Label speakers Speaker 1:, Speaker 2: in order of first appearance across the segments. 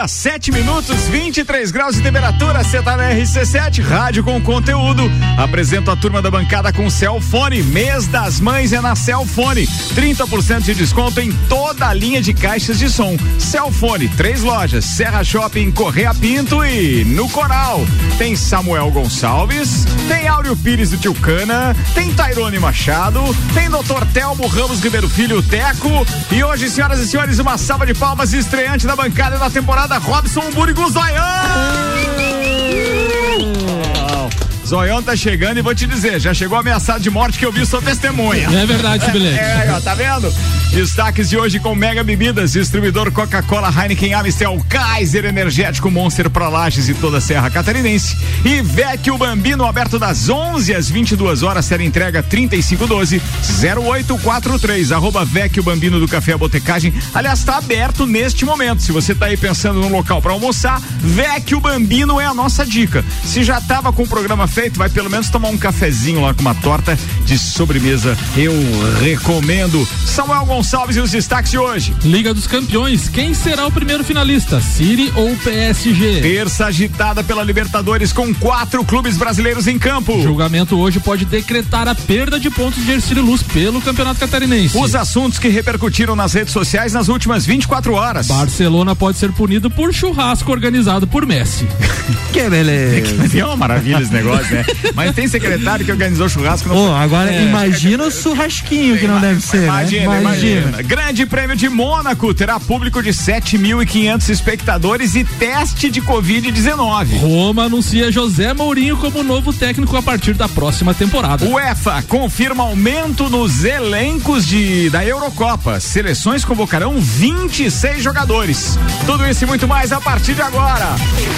Speaker 1: meio-dia, 7 minutos, 23 graus de temperatura. Você tá na RC7, rádio com conteúdo. Apresento a turma da bancada com Celfone. Mês das mães é na Celfone. 30% de desconto em toda a linha de caixas de som. Celfone, três lojas: Serra Shopping, Correia Pinto e no Coral. Tem Samuel Gonçalves, tem Áureo Pires do Tilcana, tem Tairone Machado, tem Dr. Telmo Ramos Ribeiro Filho Teco. E hoje, senhoras e senhores, uma salva de palmas estreante da bancada da temporada, Robson Burigo Zoião. Zoião tá chegando e vou te dizer, já chegou ameaçado de morte que eu vi sua testemunha.
Speaker 2: É verdade.
Speaker 1: É, é, ó, tá vendo? Destaques de hoje com Mega Bebidas, distribuidor Coca-Cola, Heineken, Amistel, Kaiser Energético, Monster para Lages e toda a Serra Catarinense. E Vecchio Bambino, aberto das 11 às 22 horas, série entrega 3512 0843. Arroba Vecchio Bambino do Café Botecagem. Aliás, tá aberto neste momento. Se você tá aí pensando no local para almoçar, Vecchio Bambino é a nossa dica. Se já tava com o programa feito, feito, vai pelo menos tomar um cafezinho lá com uma torta de sobremesa. Eu recomendo. Samuel Gonçalves e os destaques de hoje.
Speaker 2: Liga dos Campeões, quem será o primeiro finalista? City ou PSG?
Speaker 1: Terça agitada pela Libertadores com quatro clubes brasileiros em campo.
Speaker 2: O julgamento hoje pode decretar a perda de pontos de Ercílio Luz pelo Campeonato Catarinense.
Speaker 1: Os assuntos que repercutiram nas redes sociais nas últimas 24 horas.
Speaker 2: Barcelona pode ser punido por churrasco organizado por Messi.
Speaker 1: que beleza. É uma maravilha esse negócio né? Mas tem secretário que organizou churrasco.
Speaker 3: Não oh, agora é. imagina o churrasquinho que não deve ser, imagina,
Speaker 1: né? imagina, imagina. Grande Prêmio de Mônaco terá público de 7.500 espectadores e teste de Covid-19.
Speaker 2: Roma anuncia José Mourinho como novo técnico a partir da próxima temporada.
Speaker 1: UEFA confirma aumento nos elencos de, da Eurocopa. Seleções convocarão 26 jogadores. Tudo isso e muito mais a partir de agora.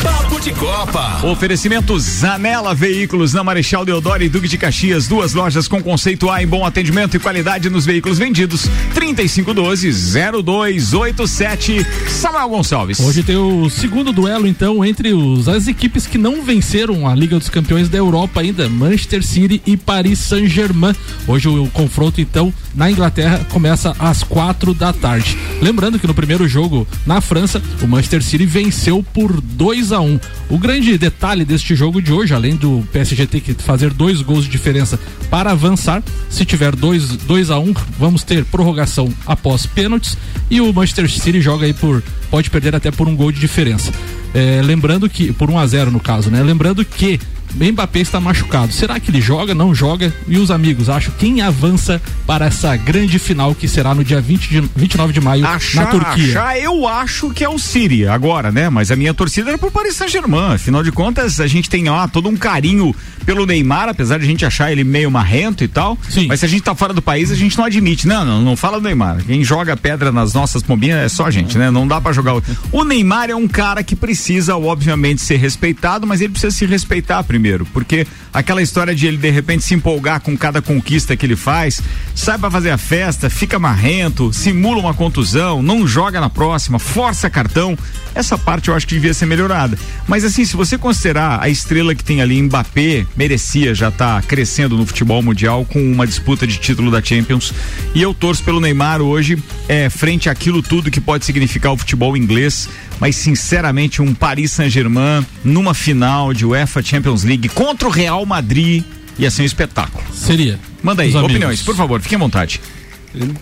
Speaker 4: Papo de Copa.
Speaker 1: Oferecimento Zanela Veículos Veículos na Marechal Deodoro e Duque de Caxias, duas lojas com conceito A em bom atendimento e qualidade nos veículos vendidos. 3512-0287. Samuel Gonçalves.
Speaker 2: Hoje tem o segundo duelo, então, entre os, as equipes que não venceram a Liga dos Campeões da Europa ainda, Manchester City e Paris Saint-Germain. Hoje o, o confronto, então, na Inglaterra começa às quatro da tarde. Lembrando que no primeiro jogo na França, o Manchester City venceu por 2 a 1 um. O grande detalhe deste jogo de hoje, além do PSG tem que fazer dois gols de diferença para avançar. Se tiver 2 dois, a 1 um, vamos ter prorrogação após pênaltis e o Manchester City joga aí por pode perder até por um gol de diferença. É, lembrando que por 1 um a 0 no caso, né? Lembrando que Mbappé está machucado. Será que ele joga? Não joga? E os amigos, acho quem avança para essa grande final que será no dia 20 de, 29 de maio achar, na Turquia?
Speaker 1: Achar, eu acho que é o Siri agora, né? Mas a minha torcida era por Paris Saint-Germain. Afinal de contas, a gente tem lá todo um carinho pelo Neymar, apesar de a gente achar ele meio marrento e tal. Sim. Mas se a gente tá fora do país, a gente não admite. Não, não, não fala do Neymar. Quem joga pedra nas nossas pombinhas é só a gente, né? Não dá para jogar. O Neymar é um cara que precisa, obviamente, ser respeitado, mas ele precisa se respeitar primeiro primeiro, porque aquela história de ele de repente se empolgar com cada conquista que ele faz, sai para fazer a festa, fica marrento, simula uma contusão, não joga na próxima, força cartão, essa parte eu acho que devia ser melhorada. Mas assim, se você considerar a estrela que tem ali, Mbappé, merecia já estar tá crescendo no futebol mundial com uma disputa de título da Champions. E eu torço pelo Neymar hoje, é, frente àquilo tudo que pode significar o futebol inglês mas sinceramente um Paris Saint-Germain numa final de UEFA Champions League contra o Real Madrid ia ser um espetáculo.
Speaker 2: Seria.
Speaker 1: Manda aí, opiniões, por favor, fiquem à vontade.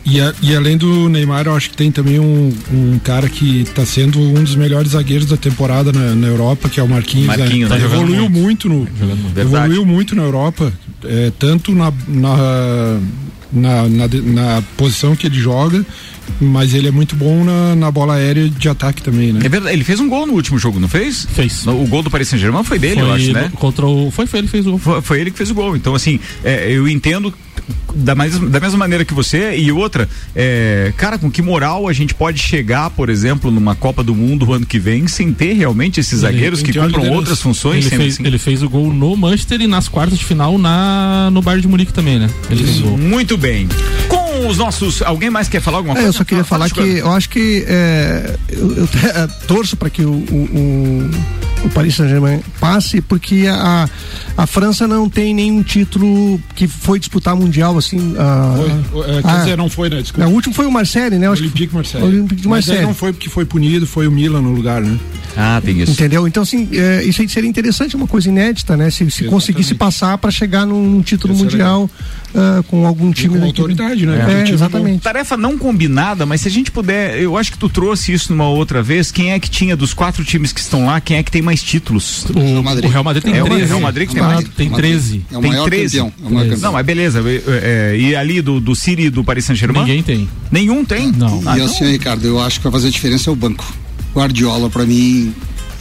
Speaker 5: E, a, e, além do Neymar, eu acho que tem também um, um cara que está sendo um dos melhores zagueiros da temporada na, na Europa, que é o Marquinhos.
Speaker 1: Né? Marquinhos
Speaker 5: né? evoluiu muito, muito no, evoluiu muito na Europa, é, tanto na, na, na, na, na posição que ele joga mas ele é muito bom na, na bola aérea de ataque também, né?
Speaker 1: É verdade, ele fez um gol no último jogo, não fez?
Speaker 2: Fez.
Speaker 1: O gol do Paris Saint-Germain foi dele, foi eu acho, né?
Speaker 2: Contra o, foi, foi ele que fez o gol.
Speaker 1: Foi, foi ele que fez o gol. Então, assim, é, eu entendo da, mais, da mesma maneira que você e outra, é, cara, com que moral a gente pode chegar, por exemplo, numa Copa do Mundo ano que vem sem ter realmente esses ele, zagueiros que cumpram outras funções?
Speaker 2: Ele fez,
Speaker 1: assim?
Speaker 2: ele fez o gol no Manchester e nas quartas de final na, no Bayern de Munique também, né? Ele fez o gol.
Speaker 1: Muito bem. Com os nossos. Alguém mais quer falar alguma coisa?
Speaker 3: É, eu só queria falar que eu acho que é, eu, eu torço para que o, o, o
Speaker 6: o Paris Saint-Germain passe, porque a, a França não tem nenhum título que foi disputar mundial assim.
Speaker 5: foi, é, quer a, dizer, não foi, né?
Speaker 6: Desculpa. O último foi o Marseille, né?
Speaker 5: O Olympique Marseille.
Speaker 6: Olympique de Marseille.
Speaker 5: Mas não foi porque foi punido, foi o Milan no lugar, né?
Speaker 1: Ah, tem isso.
Speaker 6: Entendeu? Então, assim, é, isso aí seria interessante, uma coisa inédita, né? Se, se conseguisse passar para chegar num, num título Esse mundial uh, com algum time.
Speaker 5: Com autoridade, né?
Speaker 6: É, é exatamente.
Speaker 1: Tarefa não combinada, mas se a gente puder, eu acho que tu trouxe isso numa outra vez. Quem é que tinha dos quatro times que estão lá, quem é que tem mais títulos?
Speaker 2: O, Real Madrid, o Real Madrid tem é, 13.
Speaker 1: O Real Madrid que tem mais.
Speaker 2: Tem 13.
Speaker 1: É o tem 13. Campeão, é o maior campeão. Não, mas beleza. É, e ali do, do City e do Paris Saint-Germain?
Speaker 2: Ninguém tem.
Speaker 1: Nenhum tem?
Speaker 7: Não. Ah, e assim, então... Ricardo, eu acho que vai fazer a diferença é o banco. Guardiola, para mim,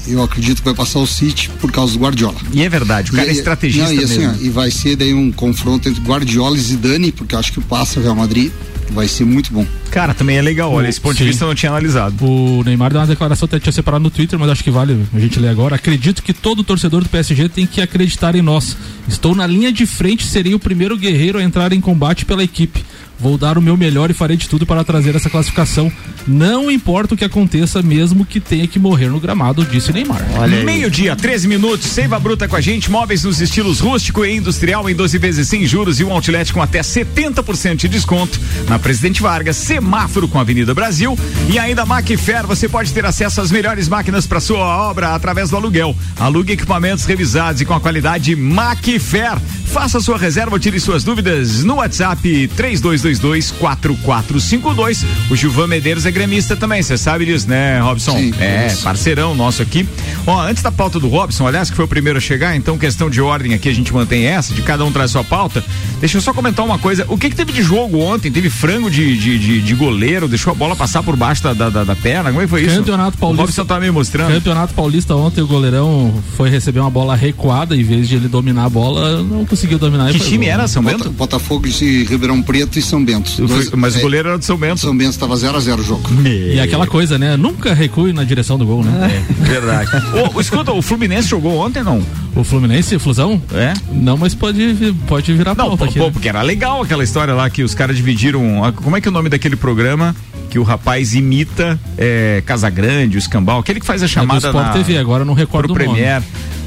Speaker 7: eu acredito que vai passar o City por causa do Guardiola.
Speaker 1: E é verdade, o cara
Speaker 7: e,
Speaker 1: é estrategista não,
Speaker 7: e, assim, ó, e vai ser daí um confronto entre Guardiola e Zidane, porque eu acho que passa o Real Madrid vai ser muito bom.
Speaker 1: Cara, também é legal, olha, esse ponto Sim. de vista eu não tinha analisado.
Speaker 2: O Neymar deu uma declaração, até tinha separado no Twitter, mas acho que vale a gente ler agora. Acredito que todo torcedor do PSG tem que acreditar em nós. Estou na linha de frente, serei o primeiro guerreiro a entrar em combate pela equipe. Vou dar o meu melhor e farei de tudo para trazer essa classificação. Não importa o que aconteça, mesmo que tenha que morrer no gramado, disse Neymar.
Speaker 1: Meio-dia, 13 minutos, Seiva Bruta com a gente, móveis nos estilos rústico e industrial em 12 vezes sem juros e um outlet com até 70% de desconto. Na Presidente Vargas, semáforo com a Avenida Brasil e ainda Macfair, você pode ter acesso às melhores máquinas para sua obra através do aluguel. Alugue equipamentos revisados e com a qualidade Macfair. Faça sua reserva, tire suas dúvidas no WhatsApp 3222 3222 4452. O Gilvan Medeiros é gremista também, você sabe disso, né, Robson? Sim, é, isso. parceirão nosso aqui. Ó, antes da pauta do Robson, aliás, que foi o primeiro a chegar, então questão de ordem aqui, a gente mantém essa, de cada um traz sua pauta. Deixa eu só comentar uma coisa. O que que teve de jogo ontem? Teve frango de, de, de, de goleiro, deixou a bola passar por baixo da, da, da, perna? Como é que foi isso?
Speaker 2: Campeonato Paulista. O
Speaker 1: Robson tá me mostrando.
Speaker 2: Campeonato Paulista ontem, o goleirão foi receber uma bola recuada, em vez de ele dominar a bola, não conseguiu dominar.
Speaker 1: Que time era, São Bento?
Speaker 7: Botafogo de Ribeirão Preto e São são Bento.
Speaker 1: Dois, mas é, o goleiro era do São Bento.
Speaker 7: São Bento estava 0 a 0 o jogo.
Speaker 2: Me... E aquela coisa, né? Nunca recue na direção do gol,
Speaker 1: né? É, verdade. o, escuta, o Fluminense jogou ontem, não?
Speaker 2: O Fluminense, Flusão? É? Não, mas pode, pode virar não, pauta
Speaker 1: aqui. Pô, né? porque era legal aquela história lá que os caras dividiram. Como é que é o nome daquele programa? que o rapaz imita é, Casagrande, o Escambau, aquele que faz a chamada é do
Speaker 2: Sport na, TV, agora não recordo pro o Premier.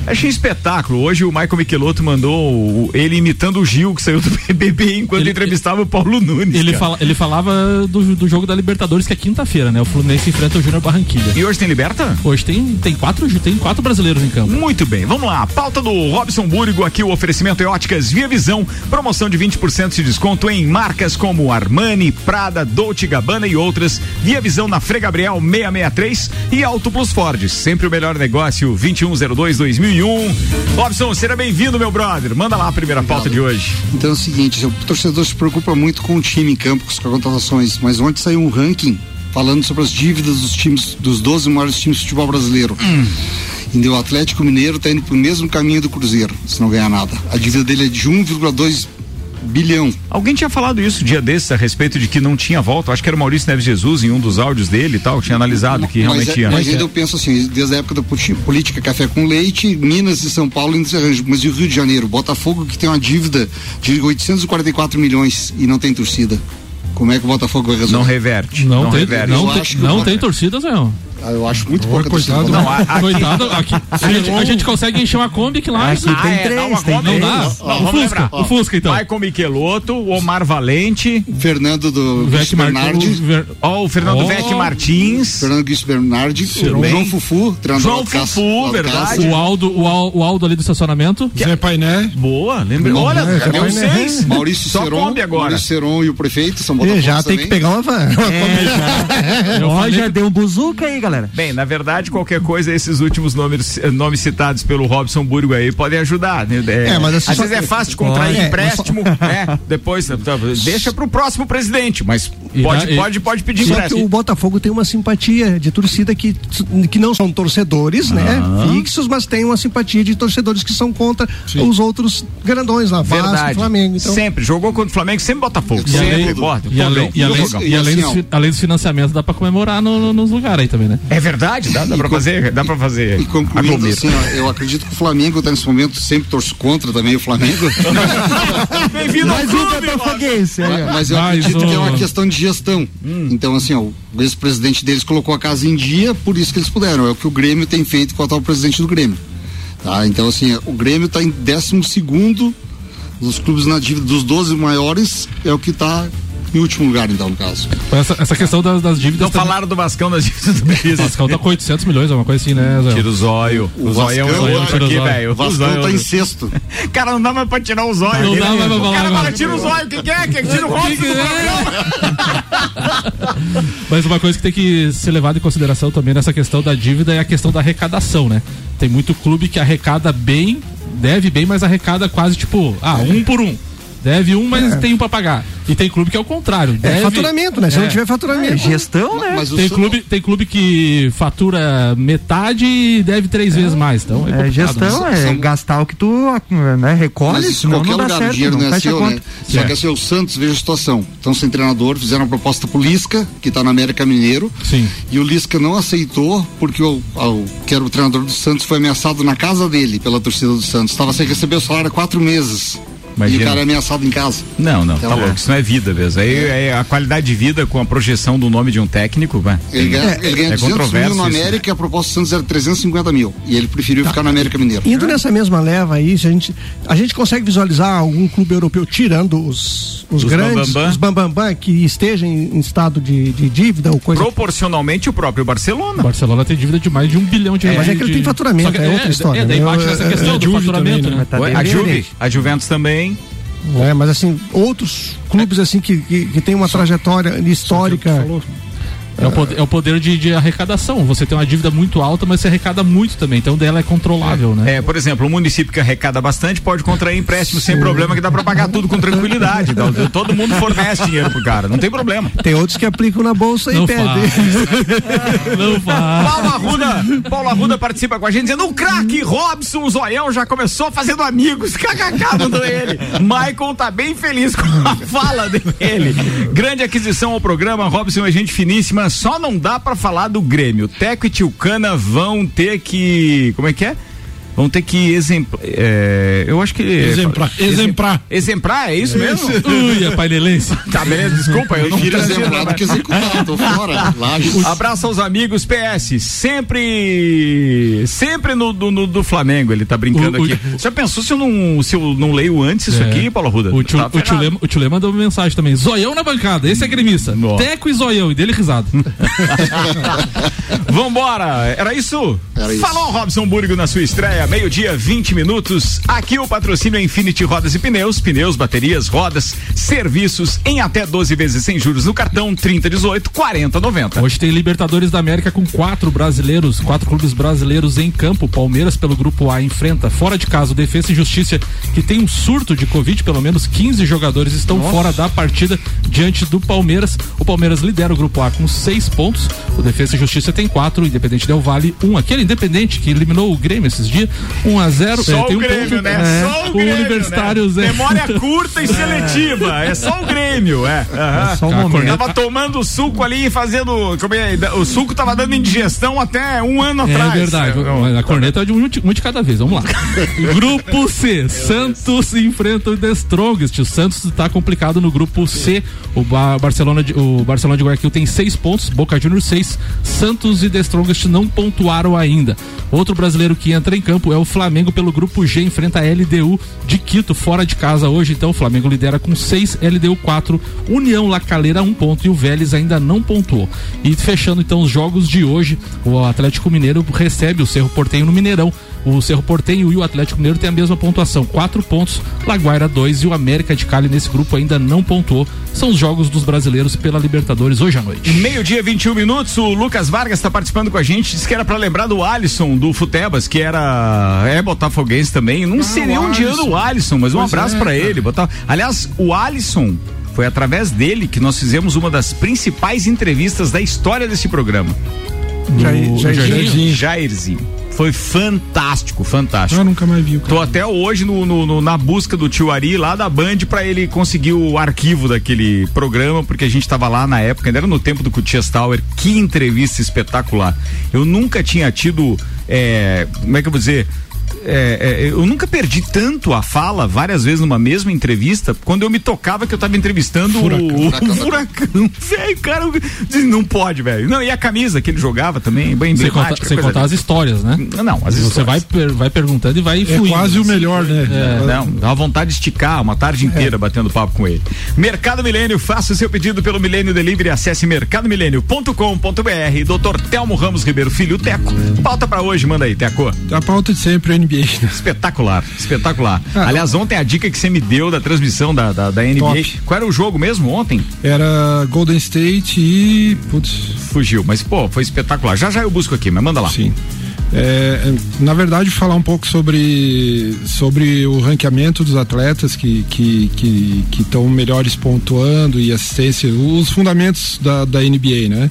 Speaker 1: Achei espetáculo. Hoje o Michael Michelotto mandou ele imitando o Gil, que saiu do BBB enquanto ele, entrevistava o Paulo Nunes.
Speaker 2: Ele, fala, ele falava do, do jogo da Libertadores, que é quinta-feira, né? O Fluminense enfrenta o Júnior Barranquilha.
Speaker 1: E hoje tem Liberta?
Speaker 2: Hoje tem, tem, quatro, tem quatro brasileiros em campo.
Speaker 1: Muito bem, vamos lá. Pauta do Robson Burgo, aqui o oferecimento é óticas Via Visão, promoção de 20% de desconto em marcas como Armani, Prada, Dolce Gabbana e outras. Via Visão na Frei Gabriel 663 e Auto Plus Ford, sempre o melhor negócio, 2102 2000 2001. Robson, seja bem-vindo, meu brother. Manda lá a primeira pauta de hoje.
Speaker 7: Então é o seguinte: o torcedor se preocupa muito com o time em campo, com as contratações, mas ontem saiu um ranking falando sobre as dívidas dos times, dos 12 maiores times de futebol brasileiro. Hum. E o Atlético Mineiro está indo para o mesmo caminho do Cruzeiro, se não ganhar nada. A dívida dele é de 1,2 bilhão.
Speaker 1: Alguém tinha falado isso dia desses a respeito de que não tinha volta. Acho que era o Maurício Neves Jesus em um dos áudios dele e tal, tinha analisado que realmente
Speaker 7: é,
Speaker 1: tinha.
Speaker 7: Mas ainda eu penso assim, desde a época da política café com leite, Minas e São Paulo ainda se arranjam, mas e o Rio de Janeiro, Botafogo que tem uma dívida de 844 milhões e não tem torcida. Como é que o Botafogo vai resolver?
Speaker 1: Não reverte.
Speaker 2: Não, não tem, reverte. Não, tem, não tem torcida, Zé.
Speaker 7: Ah, eu acho muito pouco. Coitado,
Speaker 2: não, aqui, coitado, aqui, a, gente, a gente consegue encher uma Kombi que lá.
Speaker 3: Aqui tem três, não, tem
Speaker 2: não dá. Não, o Fusca, o Fusca então.
Speaker 1: Michael Michelotto, Omar Valente,
Speaker 7: Fernando do Vec Bernardi,
Speaker 1: Ver... oh, o Fernando oh. Vec Martins,
Speaker 7: Fernando Guiz Bernardi, João Fufu,
Speaker 1: João Fufu, verdade.
Speaker 2: O Aldo, o Aldo, o Aldo ali do estacionamento.
Speaker 5: Zé Painé.
Speaker 1: Boa, lembra? Olha, já deu seis.
Speaker 7: Maurício Seron, Maurício Seron e o prefeito são
Speaker 3: Já tem que pegar uma van. Já deu um buzuca aí, galera.
Speaker 1: Bem, na verdade verdade, qualquer coisa, esses últimos nomes, nomes citados pelo Robson Burgo aí podem ajudar. Né? É, é, mas assim, às vezes é fácil de contrair é, empréstimo, né? Depois, tá, deixa para o próximo presidente, mas pode, e, pode, pode pedir
Speaker 6: só empréstimo. que o Botafogo tem uma simpatia de torcida que, que não são torcedores, né? ah. né? Fixos, mas tem uma simpatia de torcedores que são contra Sim. os outros grandões lá, Vasco, Flamengo. Então...
Speaker 1: Sempre, jogou contra o Flamengo, sempre Botafogo. E sempre,
Speaker 2: além, e além, e além, e além, dos, além dos financiamentos, dá para comemorar no, no, nos lugares aí também, né?
Speaker 1: É verdade, dá, dá para fazer, dá para fazer.
Speaker 7: E concluindo assim, ó, eu acredito que o Flamengo está nesse momento sempre torço contra também o Flamengo.
Speaker 1: Bem-vindo ao clube,
Speaker 7: mas, mas eu acredito que é uma questão de gestão. Hum. Então assim, ó, o ex-presidente deles colocou a casa em dia, por isso que eles puderam. É o que o Grêmio tem feito com o atual presidente do Grêmio. Tá? Então assim, o Grêmio está em 12 segundo dos clubes na dívida dos 12 maiores é o que está em último lugar, então, no caso.
Speaker 2: Essa, essa questão das, das dívidas.
Speaker 1: Não também... falaram do Vascão das dívidas do
Speaker 2: Betis. O Vascão tá com 800 milhões, é uma coisa assim, né,
Speaker 1: Zé? Tira o zóio. O, o zóio é um outro aqui, velho.
Speaker 7: O Vascão tá em sexto.
Speaker 1: Cara, não dá mais pra tirar o zóio.
Speaker 2: Não dá mais pra falar. O
Speaker 1: cara fala, tira o zóio. Quem quer? Quem tira o rosto do
Speaker 2: Mas uma coisa que tem que ser levada em consideração também nessa questão da dívida é a questão da arrecadação, né? Tem muito clube que arrecada bem, deve bem, mas arrecada quase tipo, ah, um por um. Deve um, mas é. tem um pra pagar. E tem clube que é o contrário.
Speaker 6: É, deve... É faturamento, né? Se não é. tiver faturamento. É,
Speaker 3: gestão, né?
Speaker 2: Mas tem, clube, tem clube que fatura metade e deve três vezes mais. Então
Speaker 3: é, gestão, é São... gastar o que tu né, recolhe, mas
Speaker 7: senão não dá lugar, certo. Dinheiro não, não é seu, né? Só que assim, o Santos, veja a situação. Estão sem treinador, fizeram uma proposta pro Lisca, que tá na América Mineiro.
Speaker 2: Sim.
Speaker 7: E o Lisca não aceitou, porque o, o que era o treinador do Santos foi ameaçado na casa dele pela torcida do Santos. Estava sem receber o salário há quatro meses. Imagina. E o cara é ameaçado em casa.
Speaker 1: Não, não, tá então, tá louco. Isso não é vida mesmo. Aí é. é. a qualidade de vida com a projeção do nome de um técnico, vai.
Speaker 7: Ele ganha, ele ganha é 200 mil no América isso, né? e a proposta do Santos era 350 mil. E ele preferiu tá. ficar no América Mineiro.
Speaker 6: Indo nessa mesma leva aí, a gente, a gente consegue visualizar algum clube europeu tirando os, os, os grandes, bambambam. os bambambam, que estejam em, em estado de, de, dívida ou coisa.
Speaker 1: Proporcionalmente o próprio Barcelona. O
Speaker 2: Barcelona tem dívida de mais de um bilhão de
Speaker 6: reais. É, mas é que ele tem faturamento, é, é, outra história. É,
Speaker 2: daí
Speaker 6: né?
Speaker 2: bate nessa questão do faturamento, né?
Speaker 1: né? A, Juve, a Juventus também.
Speaker 6: É, mas assim, outros clubes assim que, que, que tem uma trajetória histórica
Speaker 2: é o poder, é o poder de, de, arrecadação. Você tem uma dívida muito alta, mas você arrecada muito também. Então dela é controlável, né?
Speaker 1: É, por exemplo, um município que arrecada bastante pode contrair empréstimo sem problema, que dá para pagar tudo com tranquilidade. Então, todo mundo fornece dinheiro pro cara, não tem problema.
Speaker 6: Tem outros que aplicam na bolsa não e pedem.
Speaker 1: não faz. Paulo Arruda, Paulo Arruda participa com a gente dizendo: o craque Robson Zoião já começou fazendo amigos. KKK mandou ele. Michael tá bem feliz com a fala dele. Grande aquisição ao programa. Robson é gente finíssima só não dá para falar do Grêmio. Teco e Tilcana vão ter que. Como é que é? Vão ter que exemplar. É, eu acho que.
Speaker 2: Exemplar. Exemplar.
Speaker 1: Exemplar, é isso mesmo?
Speaker 2: Ui, a painelense.
Speaker 1: Tá, beleza, desculpa, eu não
Speaker 7: Prefiro exemplar do que executar, tô fora.
Speaker 1: Abraço aos amigos, PS, sempre. Sempre no, no, do Flamengo, ele tá brincando o, aqui. O, Já pensou se eu não, se eu não leio antes isso é. aqui, Paulo Ruda?
Speaker 2: O tio, tá o, tio Lema, o tio Lema mandou uma mensagem também. Zoião na bancada, esse é gremista. Nossa. Teco e zoião, e dele risado.
Speaker 1: Vambora, era isso? Era isso. Falou, Robson Burgo, na sua estreia meio-dia, 20 minutos. Aqui o patrocínio é Infinity Rodas e Pneus, pneus, baterias, rodas, serviços em até 12 vezes sem juros no cartão 3018 4090.
Speaker 2: Hoje tem Libertadores da América com quatro brasileiros, quatro clubes brasileiros em campo. Palmeiras pelo grupo A enfrenta fora de casa o Defesa e Justiça, que tem um surto de Covid, pelo menos 15 jogadores estão Nossa. fora da partida diante do Palmeiras. O Palmeiras lidera o grupo A com seis pontos, o Defesa e Justiça tem quatro, Independente Del Vale um. Aquele Independente que eliminou o Grêmio esses dias 1 a 0
Speaker 1: Só é, o Grêmio, ponto, né? É,
Speaker 2: só o, Grêmio, Universitário
Speaker 1: né? zero. Memória curta e seletiva. É só o Grêmio, é. Uhum.
Speaker 2: é só o momento.
Speaker 1: Tava tomando suco ali, fazendo. É, o suco tava dando indigestão até um ano
Speaker 2: é
Speaker 1: atrás.
Speaker 2: É verdade. É, a corneta é de um, um de cada vez. Vamos lá. grupo C. Santos enfrenta o The Strongest. O Santos está complicado no grupo C. O Barcelona de, o Barcelona de Guayaquil tem seis pontos, Boca Juniors seis. Santos e The Strongest não pontuaram ainda. Outro brasileiro que entra em campo é o Flamengo pelo grupo G, enfrenta a LDU de Quito, fora de casa hoje. Então o Flamengo lidera com 6, LDU 4, União La Calera 1 um ponto e o Vélez ainda não pontuou. E fechando então os jogos de hoje, o Atlético Mineiro recebe o Cerro Portenho no Mineirão o Cerro Portenho e o Atlético Mineiro têm a mesma pontuação, quatro pontos, Laguaira dois e o América de Cali nesse grupo ainda não pontuou. São os jogos dos brasileiros pela Libertadores hoje à noite.
Speaker 1: Meio-dia, 21 minutos. O Lucas Vargas está participando com a gente. Disse que era para lembrar do Alisson, do Futebas, que era é botafoguense também. Não ah, seria um dia do Alisson, mas um pois abraço é, para ele. Botar... Aliás, o Alisson foi através dele que nós fizemos uma das principais entrevistas da história desse programa.
Speaker 2: Jair, Jairzinho.
Speaker 1: Jairzinho. Foi fantástico, fantástico.
Speaker 5: Eu nunca mais vi.
Speaker 1: Tô até hoje no, no, no, na busca do tio Ari lá da Band para ele conseguir o arquivo daquele programa, porque a gente tava lá na época, ainda era no tempo do Cutias Tower. Que entrevista espetacular. Eu nunca tinha tido, é, como é que eu vou dizer? É, é, eu nunca perdi tanto a fala várias vezes numa mesma entrevista quando eu me tocava que eu tava entrevistando furacão. o, o furacão. Velho, cara, não pode, velho. Não, e a camisa que ele jogava também, bem
Speaker 2: Sem contar, sem contar as histórias, né?
Speaker 1: Não, as
Speaker 2: Você histórias. vai, vai perguntando e vai
Speaker 5: É fluindo, quase o melhor, né?
Speaker 1: É. Não, dá uma vontade de esticar uma tarde inteira é. batendo papo com ele. Mercado Milênio, faça o seu pedido pelo Milênio Delivery, acesse mercadomilênio.com.br. Doutor Telmo Ramos Ribeiro Filho, Teco. Pauta pra hoje, manda aí, Teco.
Speaker 5: A pauta de sempre, NBA.
Speaker 1: Espetacular, espetacular. Ah, Aliás, ontem a dica que você me deu da transmissão da, da, da NBA. Top. Qual era o jogo mesmo ontem?
Speaker 5: Era Golden State e. Putz.
Speaker 1: Fugiu, mas pô, foi espetacular. Já já eu busco aqui, mas manda lá.
Speaker 5: Sim. É, na verdade, falar um pouco sobre, sobre o ranqueamento dos atletas que estão que, que, que melhores pontuando e assistência, os fundamentos da, da NBA, né?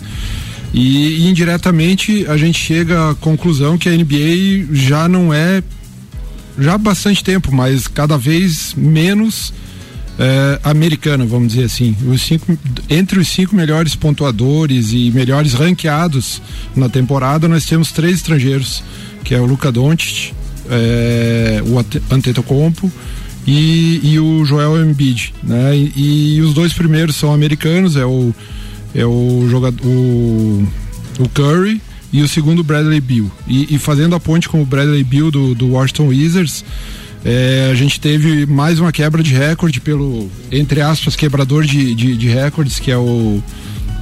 Speaker 5: E, e, indiretamente a gente chega à conclusão que a NBA já não é já há bastante tempo, mas cada vez menos é, americana, vamos dizer assim. Os cinco, entre os cinco melhores pontuadores e melhores ranqueados na temporada, nós temos três estrangeiros, que é o Luca Doncic, é, o Antetokounmpo e, e o Joel Embiid, né? E, e, os dois primeiros são americanos, é o é o jogador o, o Curry e o segundo Bradley Bill. E, e, fazendo a ponte com o Bradley Bill do, do Washington Wizards, é, a gente teve mais uma quebra de recorde pelo, entre aspas, quebrador de, de, de recordes, que é o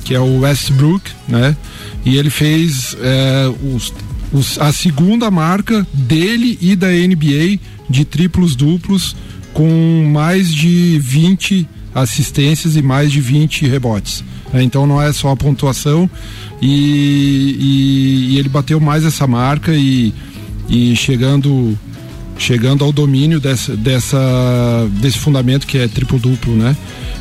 Speaker 5: que é o Westbrook, né? E ele fez é, os, os, a segunda marca dele e da NBA de triplos duplos com mais de 20 assistências e mais de 20 rebotes. É, então não é só a pontuação e, e, e ele bateu mais essa marca e, e chegando chegando ao domínio dessa, dessa desse fundamento que é triplo duplo, né?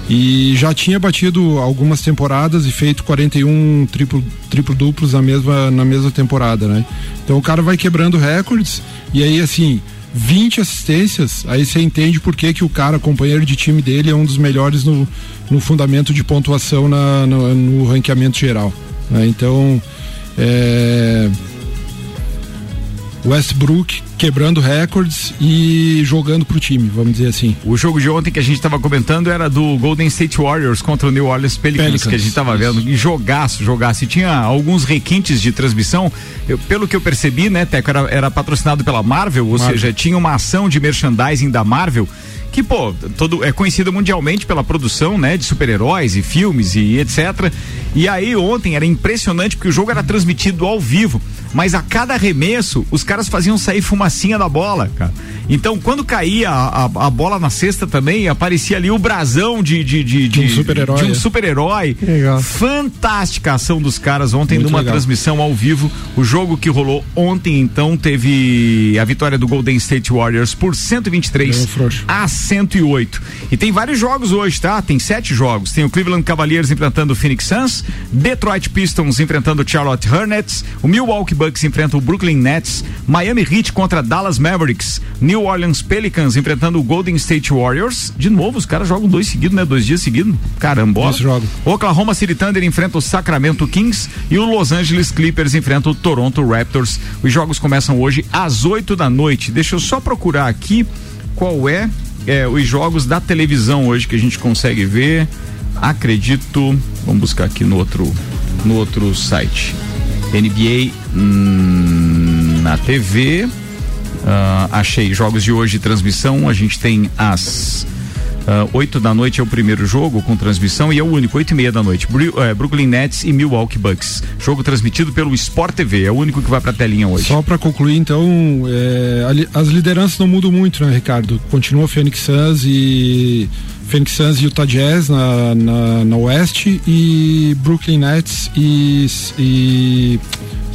Speaker 5: E já tinha batido algumas temporadas e feito 41 triplo, triplo duplos na mesma na mesma temporada, né? Então o cara vai quebrando recordes e aí assim, 20 assistências, aí você entende por que, que o cara, companheiro de time dele, é um dos melhores no, no fundamento de pontuação na, no, no ranqueamento geral. Né? Então, é, Westbrook quebrando recordes e jogando pro time, vamos dizer assim.
Speaker 1: O jogo de ontem que a gente estava comentando era do Golden State Warriors contra o New Orleans Pelicans, Pelicans. que a gente estava vendo. E jogaço, jogaço. E tinha alguns requintes de transmissão. Eu, pelo que eu percebi, né, Teco, era, era patrocinado pela Marvel, ou Marvel. seja, tinha uma ação de merchandising da Marvel que, pô, todo, é conhecida mundialmente pela produção, né, de super-heróis e filmes e etc. E aí ontem era impressionante porque o jogo era transmitido ao vivo, mas a cada arremesso os caras faziam sair fumacinha da bola, cara. Então, quando caía a, a, a bola na cesta também, aparecia ali o brasão de, de, de, de,
Speaker 5: um super-herói.
Speaker 1: De um super-herói. Fantástica a ação dos caras ontem Muito numa legal. transmissão ao vivo. O jogo que rolou ontem, então, teve a vitória do Golden State Warriors por 123 a 108. E tem vários jogos hoje, tá? Tem sete jogos. Tem o Cleveland Cavaliers enfrentando o Phoenix Suns, Detroit Pistons enfrentando o Charlotte Hornets, o Milwaukee Bucks enfrenta o Brooklyn Nets, Miami Heat contra Dallas Mavericks, New Orleans Pelicans enfrentando o Golden State Warriors. De novo, os caras jogam dois seguidos, né? Dois dias seguidos. Caramba. Oklahoma City Thunder enfrenta o Sacramento Kings e o Los Angeles Clippers enfrenta o Toronto Raptors. Os jogos começam hoje às 8 da noite. Deixa eu só procurar aqui qual é é, os jogos da televisão hoje que a gente consegue ver. Acredito, vamos buscar aqui no outro, no outro site. NBA hum, na TV. Uh, ah, achei jogos de hoje transmissão. A gente tem as Uh, ah, 8 da noite é o primeiro jogo com transmissão e é o único, 8 e meia da noite. Bru uh, Brooklyn Nets e Milwaukee Bucks. Jogo transmitido pelo Sport TV, é o único que vai pra telinha hoje.
Speaker 5: Só para concluir, então, é, as lideranças não mudam muito, né, Ricardo? Continua Phoenix Suns e. Phoenix Suns e Utah Jazz na, na, na Oeste e Brooklyn Nets e, e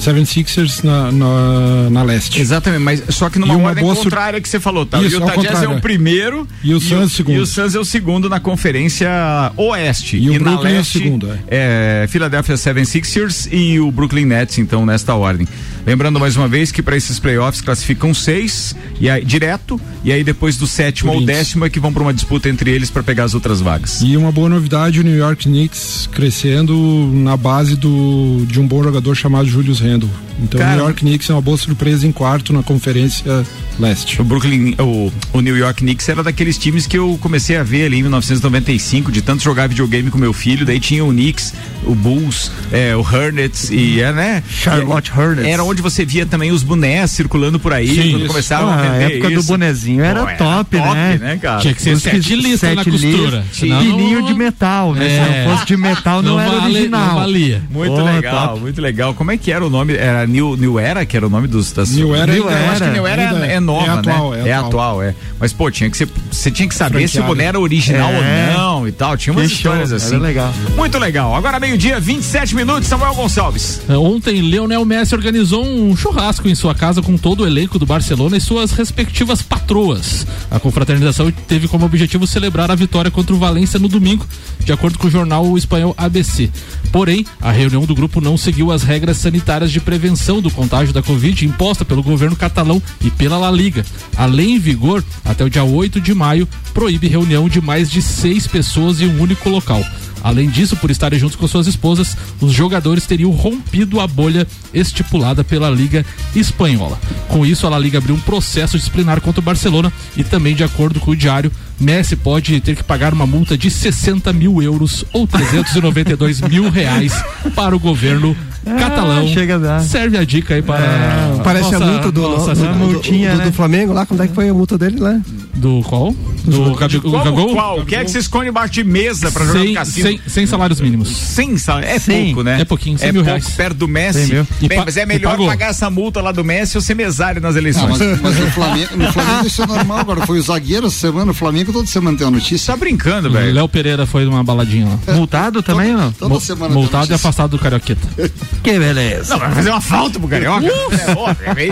Speaker 5: 76ers na, na, na, leste.
Speaker 1: Exatamente, mas só que numa ordem contrária que você falou, tá? Isso, o Utah Jazz é o primeiro
Speaker 5: e o Suns é o segundo.
Speaker 1: E o Suns é o segundo na conferência oeste.
Speaker 5: E, e o Brooklyn leste, é o segundo,
Speaker 1: é. é Philadelphia 76ers e o Brooklyn Nets, então, nesta ordem. Lembrando mais uma vez que para esses playoffs classificam seis e aí, direto e aí depois do sétimo ao décimo é que vão para uma disputa entre eles para pegar as outras vagas.
Speaker 5: E uma boa novidade, o New York Knicks crescendo na base do, de um bom jogador chamado Julius Randle. Então Cara, o New York Knicks é uma boa surpresa em quarto na conferência leste.
Speaker 1: O Brooklyn, o, o New York Knicks era daqueles times que eu comecei a ver ali em 1995, de tanto jogar videogame com meu filho, daí tinha o Knicks, o Bulls, é, o Hornets e é, né?
Speaker 3: Charlotte Hornets.
Speaker 1: Era onde você via também os bonés circulando por aí, Sim, quando começavam ah, a vender
Speaker 3: A época
Speaker 1: isso.
Speaker 3: do bonezinho era, Pô, top, era top, né?
Speaker 2: né cara? Tinha que ser sete listas na costura.
Speaker 3: Pininho de metal, né? É. Se não fosse de metal não, não era vale, original. Não
Speaker 1: valia. Muito oh, legal, top. muito legal. Como é que era o nome? Era New, New Era, que era o nome dos... Das...
Speaker 5: New Era, New
Speaker 1: Era. Acho que New Era é, é nova, é atual, né? É, é atual, é. Mas, pô, tinha que ser, você tinha que saber se o boné era original é. ou não e tal. Tinha umas que histórias show, assim.
Speaker 3: legal.
Speaker 1: Muito legal. Agora meio-dia, 27 minutos, Samuel Gonçalves.
Speaker 2: É, ontem, Leonel Messi organizou um churrasco em sua casa com todo o elenco do Barcelona e suas respectivas patroas. A confraternização teve como objetivo celebrar a vitória contra o Valência no domingo, de acordo com o jornal espanhol ABC. Porém, a reunião do grupo não seguiu as regras sanitárias de prevenção do contágio da Covid imposta pelo governo catalão e pela La Liga. A lei em vigor, até o dia 8 de maio, proíbe reunião de mais de seis pessoas em um único local. Além disso, por estarem juntos com suas esposas, os jogadores teriam rompido a bolha estipulada pela Liga Espanhola. Com isso, a La Liga abriu um processo disciplinar contra o Barcelona e também, de acordo com o diário, Messi pode ter que pagar uma multa de 60 mil euros ou 392 mil reais para o governo ah, catalão.
Speaker 3: Chega a dar.
Speaker 2: Serve a dica aí para. É,
Speaker 6: parece nossa, a multa do, nossa, do, multinha, do, do, né? do, Flamengo lá. Como é que foi a multa dele lá?
Speaker 2: Do qual?
Speaker 1: Do, Gabigol? Qual? O que é que se esconde embaixo de mesa para jogar no cassino?
Speaker 2: Sem, sem salários mínimos.
Speaker 1: Sem salário. É Sim. pouco, né?
Speaker 2: É pouquinho, 100
Speaker 1: é
Speaker 2: mil reais.
Speaker 1: perto do Messi. Bem, mas é melhor pagar essa multa lá do Messi ou ser mesário nas eleições.
Speaker 7: Não, mas, mas no, Flamengo, no Flamengo isso é normal agora. Foi o zagueiro essa semana, o Flamengo toda semana tem uma notícia.
Speaker 1: Tá brincando, velho.
Speaker 2: Léo Pereira foi numa baladinha lá.
Speaker 3: Multado também
Speaker 7: toda,
Speaker 3: não?
Speaker 7: Toda semana
Speaker 2: Multado e afastado do Carioqueta.
Speaker 3: que beleza.
Speaker 1: Não, vai fazer uma falta pro Carioca.
Speaker 2: É,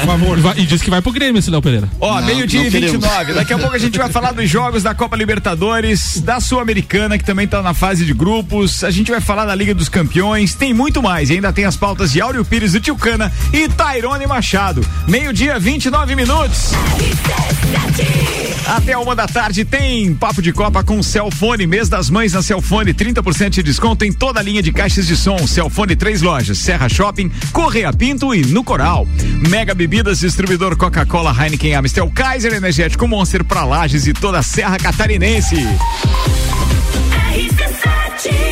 Speaker 2: Por favor. E diz que vai pro Grêmio esse Léo Pereira.
Speaker 1: Ó, meio-dia e 29. Daqui a pouco a gente vai falar dos jogos da Copa Libertadores, da Sul-Americana, que também tá na fase de grupos. A gente vai falar da Liga dos Campeões. Tem muito mais. E ainda tem as pautas de Áureo Pires do Tilcana e Tairone Machado. Meio-dia, 29 minutos. Até uma da tarde tem Papo de Copa com Celfone, mês das mães na Celfone, 30% de desconto em toda a linha de caixas de som. Celfone lojas, Serra Shopping, Correia Pinto e no Coral. Mega Bebidas, distribuidor Coca-Cola, Heineken, Amstel, Kaiser Energético Monster pra Lages e toda a Serra Catarinense.
Speaker 4: A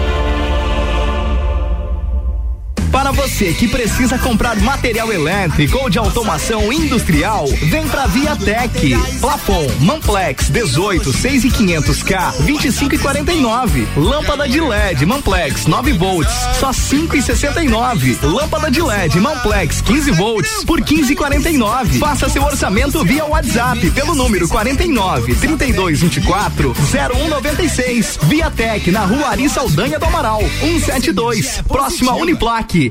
Speaker 8: Para você que precisa comprar material elétrico ou de automação industrial, vem pra Viatec. Plafon Manplex 18 6 e 500 K 25 e 49. Lâmpada de LED Manplex 9 volts só 5 e 69. Lâmpada de LED Manplex 15 volts por 15 e 49. Faça seu orçamento via WhatsApp pelo número 49 32 24 0196. Viatec na Rua Ari Saldanha do Amaral 172, próxima Uniplaque.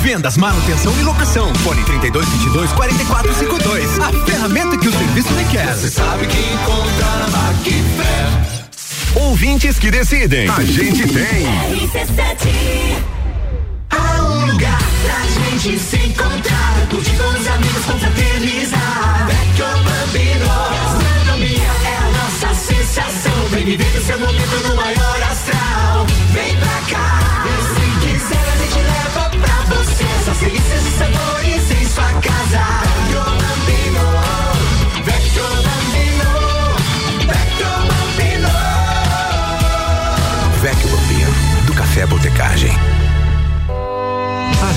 Speaker 8: Vendas, manutenção e locação. Fone 32 22 44 52. A ferramenta que o serviço requer.
Speaker 9: Você sabe que encontra na Macfer.
Speaker 8: Ouvintes que decidem. A gente tem.
Speaker 9: Há um lugar pra gente se encontrar, curtir com os amigos, confraternizar. Vecchio Bambino, gastronomia é a nossa sensação. Vem viver o seu momento no maior astral. Vem pra cá, sabores em sua casa. Vecchio Bambino, Vecchio Bambino, Vecchio Bambino.
Speaker 8: Vecchio Bambino, do Café Botecagem.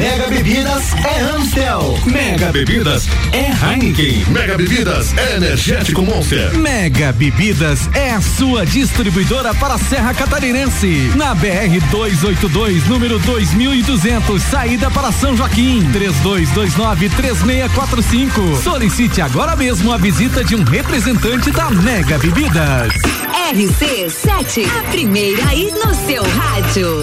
Speaker 8: Mega Bebidas é Amstel.
Speaker 10: Mega Bebidas é Heineken.
Speaker 11: Mega Bebidas é Energético Monster.
Speaker 12: Mega Bebidas é a sua distribuidora para a Serra Catarinense. Na BR 282, número 2200, saída para São Joaquim. 32293645. Solicite agora mesmo a visita de um representante da Mega Bebidas.
Speaker 13: RC7, a primeira aí no seu rádio.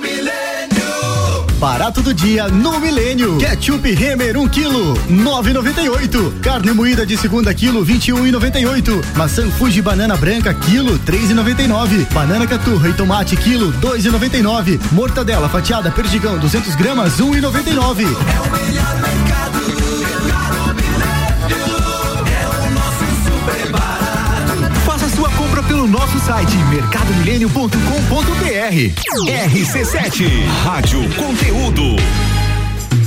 Speaker 9: Milênio.
Speaker 8: Barato do dia no Milênio. Ketchup Remer 1 um quilo, 9,98. Carne moída de segunda quilo, 21,98. Maçã Fuji banana branca quilo, 3,99. Banana caturra e tomate quilo, 2,99. Mortadela fatiada perdigão 200 gramas, 1,99.
Speaker 9: É o melhor mercado. Mercado
Speaker 8: pelo nosso site mercadomilênio.com.br. RC7 Rádio Conteúdo.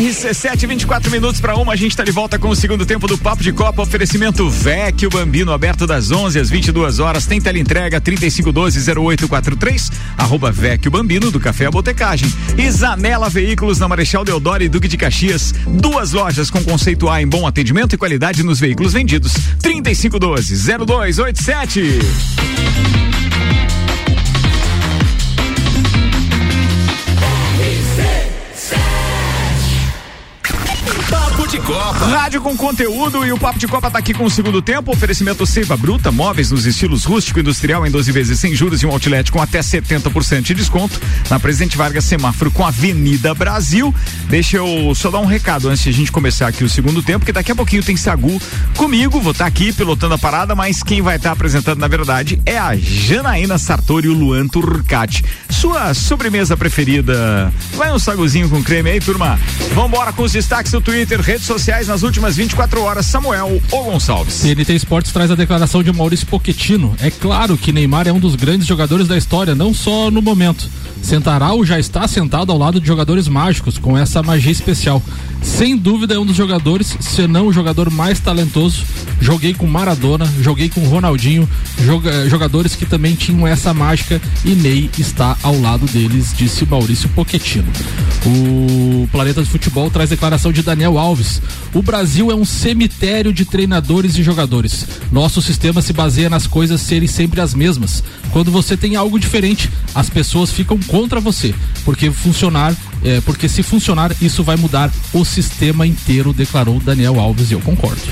Speaker 1: RC7, 24 minutos para uma, a gente está de volta com o segundo tempo do Papo de Copa. Oferecimento Vecchio Bambino, aberto das 11 às 22 horas. Tem teleentrega 3512-0843, arroba Vecchio Bambino, do Café a Botecagem. Zanela Veículos na Marechal Deodoro e Duque de Caxias. Duas lojas com conceito A em bom atendimento e qualidade nos veículos vendidos. 3512-0287. Rádio com conteúdo e o Papo de Copa tá aqui com o segundo tempo. Oferecimento Seiva Bruta, móveis nos estilos rústico e industrial em 12 vezes sem juros e um outlet com até 70% de desconto. Na Presidente Vargas Semáforo com Avenida Brasil. Deixa eu só dar um recado antes de a gente começar aqui o segundo tempo, que daqui a pouquinho tem Sagu comigo. Vou estar tá aqui pilotando a parada, mas quem vai estar tá apresentando na verdade é a Janaína Sartori e o Luan Turcati. Sua sobremesa preferida. Vai um saguzinho com creme aí, turma. Vambora com os destaques do Twitter, redes sociais nas últimas 24 horas. Samuel ou Gonçalves.
Speaker 2: TNT Esportes traz a declaração de Maurício Pochettino. É claro que Neymar é um dos grandes jogadores da história, não só no momento. Centarau já está sentado ao lado de jogadores mágicos, com essa magia especial. Sem dúvida é um dos jogadores, se não o jogador mais talentoso. Joguei com Maradona, joguei com Ronaldinho, joga, jogadores que também tinham essa mágica e Ney está ao lado deles, disse Maurício Pochettino. O Planeta de Futebol traz declaração de Daniel Alves. O Brasil é um cemitério de treinadores e jogadores. Nosso sistema se baseia nas coisas serem sempre as mesmas. Quando você tem algo diferente, as pessoas ficam contra você, porque funcionar, é, porque se funcionar, isso vai mudar o sistema inteiro, declarou Daniel Alves e eu concordo.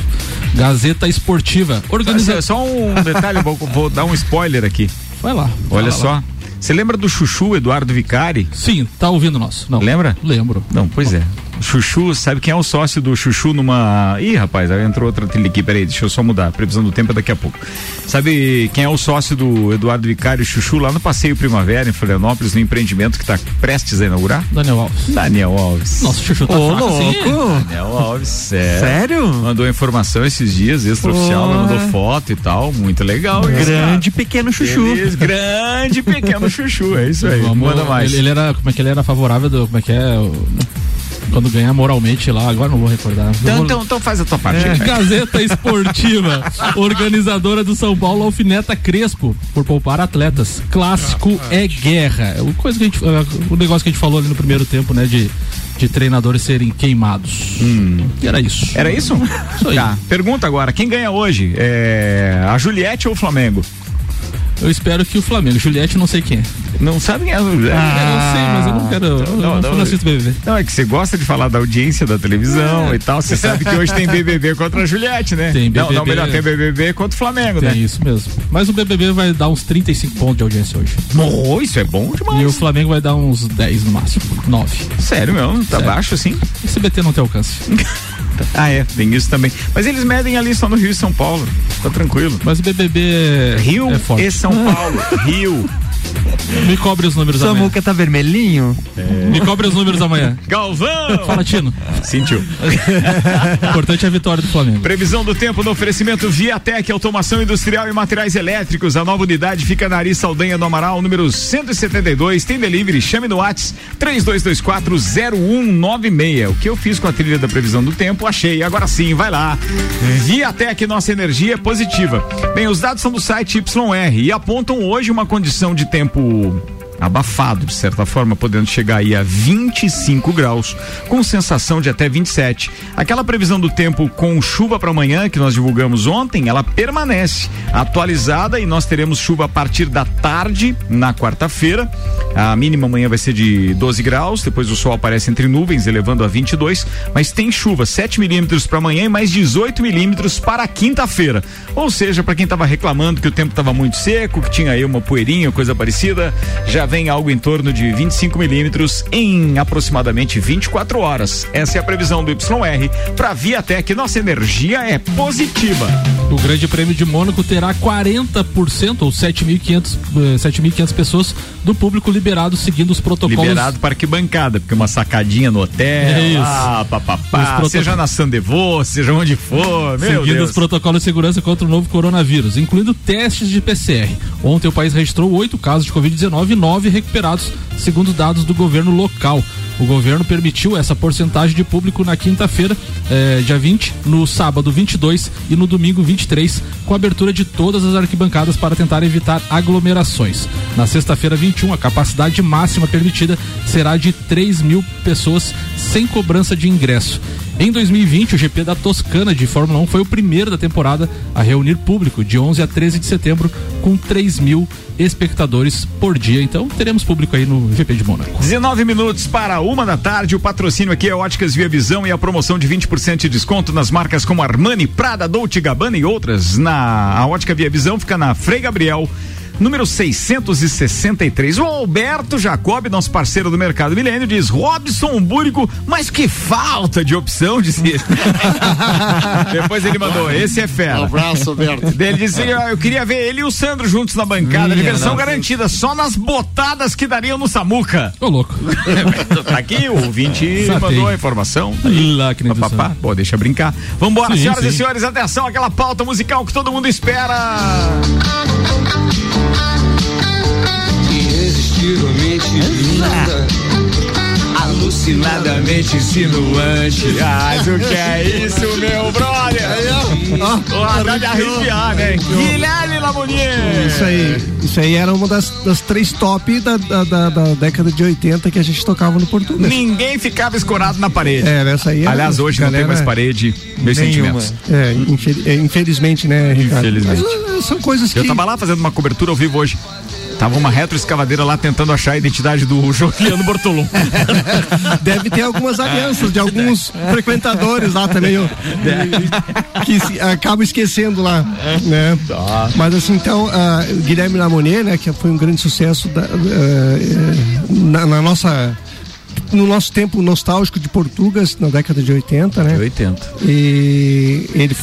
Speaker 2: Gazeta Esportiva.
Speaker 1: Organiza... Só um detalhe, vou, vou, dar um spoiler aqui.
Speaker 2: Vai lá.
Speaker 1: Olha só. Você lembra do Chuchu Eduardo Vicari?
Speaker 2: Sim, tá ouvindo nós.
Speaker 1: Não. Lembra?
Speaker 2: Lembro.
Speaker 1: Não, pois é. Chuchu, sabe quem é o sócio do Chuchu numa. Ih, rapaz, aí entrou outra trilha aqui, peraí, deixa eu só mudar. Previsão do tempo é daqui a pouco. Sabe quem é o sócio do Eduardo Vicário Chuchu lá no Passeio Primavera, em Florianópolis, no empreendimento que está prestes a inaugurar?
Speaker 2: Daniel Alves.
Speaker 1: Daniel Alves.
Speaker 2: Nossa, o Chuchu tá
Speaker 3: Ô, louco. Assim.
Speaker 1: Daniel Alves, é.
Speaker 3: Sério?
Speaker 1: Mandou informação esses dias, extraoficial, mandou foto e tal. Muito legal.
Speaker 3: Grande pequeno Chuchu.
Speaker 1: Beleza, grande pequeno Chuchu, é isso aí. Vamos, Manda mais.
Speaker 2: Ele, ele, era, como é que ele era favorável do, como é que é? Quando ganhar moralmente lá, agora não vou recordar.
Speaker 1: Então,
Speaker 2: vou...
Speaker 1: então, então, faz a tua parte.
Speaker 2: É, Gazeta Esportiva, organizadora do São Paulo alfineta Crespo por poupar atletas. Clássico é guerra. É o, coisa que a gente, é, o negócio que a gente falou ali no primeiro tempo, né, de de treinadores serem queimados.
Speaker 1: Hum.
Speaker 2: Era isso.
Speaker 1: Era isso? isso tá. Pergunta agora, quem ganha hoje? É a Juliette ou o Flamengo?
Speaker 2: Eu espero que o Flamengo. Juliette, não sei quem.
Speaker 1: Não sabe quem é a Juliette?
Speaker 2: Ah, eu sei, mas eu não quero. Não, eu não, não, assisto BBB.
Speaker 1: Não, é que você gosta de falar da audiência da televisão é. e tal. Você sabe que hoje tem BBB contra a Juliette, né?
Speaker 2: Tem BBB.
Speaker 1: Não, não melhor, tem BBB contra o Flamengo,
Speaker 2: tem
Speaker 1: né?
Speaker 2: isso mesmo. Mas o BBB vai dar uns 35 pontos de audiência hoje.
Speaker 1: Oh, isso é bom demais.
Speaker 2: E o Flamengo vai dar uns 10 no máximo. 9.
Speaker 1: Sério mesmo? Tá Sério. baixo assim?
Speaker 2: O CBT não tem alcance.
Speaker 1: Ah, é, tem isso também. Mas eles medem ali só no Rio e São Paulo. Tá tranquilo.
Speaker 2: Mas o BBB é
Speaker 1: Rio
Speaker 2: é forte.
Speaker 1: e São Paulo. Rio.
Speaker 2: Me cobre os números
Speaker 3: Samuca amanhã. tá vermelhinho?
Speaker 2: É. Me cobre os números amanhã.
Speaker 1: Galvão!
Speaker 2: Fala, Tino.
Speaker 1: Sentiu.
Speaker 2: Importante é a vitória do Flamengo.
Speaker 1: Previsão do tempo no oferecimento Viatec, automação industrial e materiais elétricos. A nova unidade fica na Ari Saldanha do Amaral, número 172. Tem delivery, chame no Whats 32240196. O que eu fiz com a trilha da previsão do tempo, achei. Agora sim, vai lá. Viatec, nossa energia é positiva. Bem, os dados são do site YR e apontam hoje uma condição de tempo o abafado, de certa forma, podendo chegar aí a 25 graus, com sensação de até 27. Aquela previsão do tempo com chuva para amanhã que nós divulgamos ontem, ela permanece atualizada e nós teremos chuva a partir da tarde na quarta-feira. A mínima amanhã vai ser de 12 graus, depois o sol aparece entre nuvens, elevando a 22, mas tem chuva 7 milímetros para amanhã e mais 18 milímetros para quinta-feira. Ou seja, para quem estava reclamando que o tempo estava muito seco, que tinha aí uma poeirinha, coisa parecida, já vem algo em torno de 25 milímetros em aproximadamente 24 horas. Essa é a previsão do YR para Viatec. Nossa energia é positiva.
Speaker 2: O Grande Prêmio de Mônaco terá 40% ou 7.500 7.500 eh, pessoas do público liberado seguindo os protocolos.
Speaker 1: Liberado para que bancada, porque uma sacadinha no hotel, é isso. ah, papapá, seja na Sandevô, seja onde for, meu
Speaker 2: Seguindo
Speaker 1: Deus.
Speaker 2: os protocolos de segurança contra o novo coronavírus, incluindo testes de PCR. Ontem o país registrou oito casos de Covid-19 e nove recuperados, segundo dados do governo local. O governo permitiu essa porcentagem de público na quinta-feira, eh, dia 20, no sábado 22 e no domingo 23, com abertura de todas as arquibancadas para tentar evitar aglomerações. Na sexta-feira 21, a capacidade máxima permitida será de 3 mil pessoas sem cobrança de ingresso. Em 2020, o GP da Toscana de Fórmula 1 foi o primeiro da temporada a reunir público de 11 a 13 de setembro com 3 mil espectadores por dia. Então teremos público aí no GP de Mônaco.
Speaker 1: 19 minutos para uma da tarde. O patrocínio aqui é Óticas Via Visão e a promoção de 20% de desconto nas marcas como Armani, Prada, Dolce Gabbana e outras. Na a Ótica Via Visão fica na Frei Gabriel número 663. O Alberto Jacob, nosso parceiro do Mercado Milênio, diz: Robson Búrico, mas que falta de opção, disse ele. Depois ele mandou: esse é fera.
Speaker 7: Um abraço, Alberto.
Speaker 1: Ele disse: eu queria ver ele e o Sandro juntos na bancada. Minha diversão nossa. garantida, só nas botadas que dariam no Samuca.
Speaker 2: Ô, louco.
Speaker 1: tá aqui, o 20 mandou a informação. Tá
Speaker 2: Lá que nem
Speaker 1: Papá, pô, deixa brincar. Vambora, sim, senhoras sim. e senhores, atenção, aquela pauta musical que todo mundo espera.
Speaker 9: Alucinadamente insinuante.
Speaker 1: Ah, o que é isso, meu brother? Oh, dá de arrepiar, né? Guilherme Lamonier.
Speaker 6: Isso aí. Isso aí era uma das, das três top da, da, da, da, década de 80 que a gente tocava no português.
Speaker 1: Ninguém ficava escorado na parede.
Speaker 6: É, essa aí.
Speaker 1: Aliás, hoje galera, não tem mais parede. Meus nenhuma. sentimentos.
Speaker 6: É, infelizmente, né,
Speaker 1: Ricardo? Infelizmente.
Speaker 6: Mas, são coisas que.
Speaker 1: Eu tava lá fazendo uma cobertura ao vivo hoje. Tava uma retroescavadeira lá tentando achar a identidade do Juliano Bortolom.
Speaker 6: Deve ter algumas alianças de alguns frequentadores lá também, que se, acabam esquecendo lá, né? Mas assim, então, uh, Guilherme Lamonet, né, que foi um grande sucesso da, uh, na, na nossa no nosso tempo nostálgico de Portugas, na década de 80, né? De
Speaker 1: 80.
Speaker 6: E ele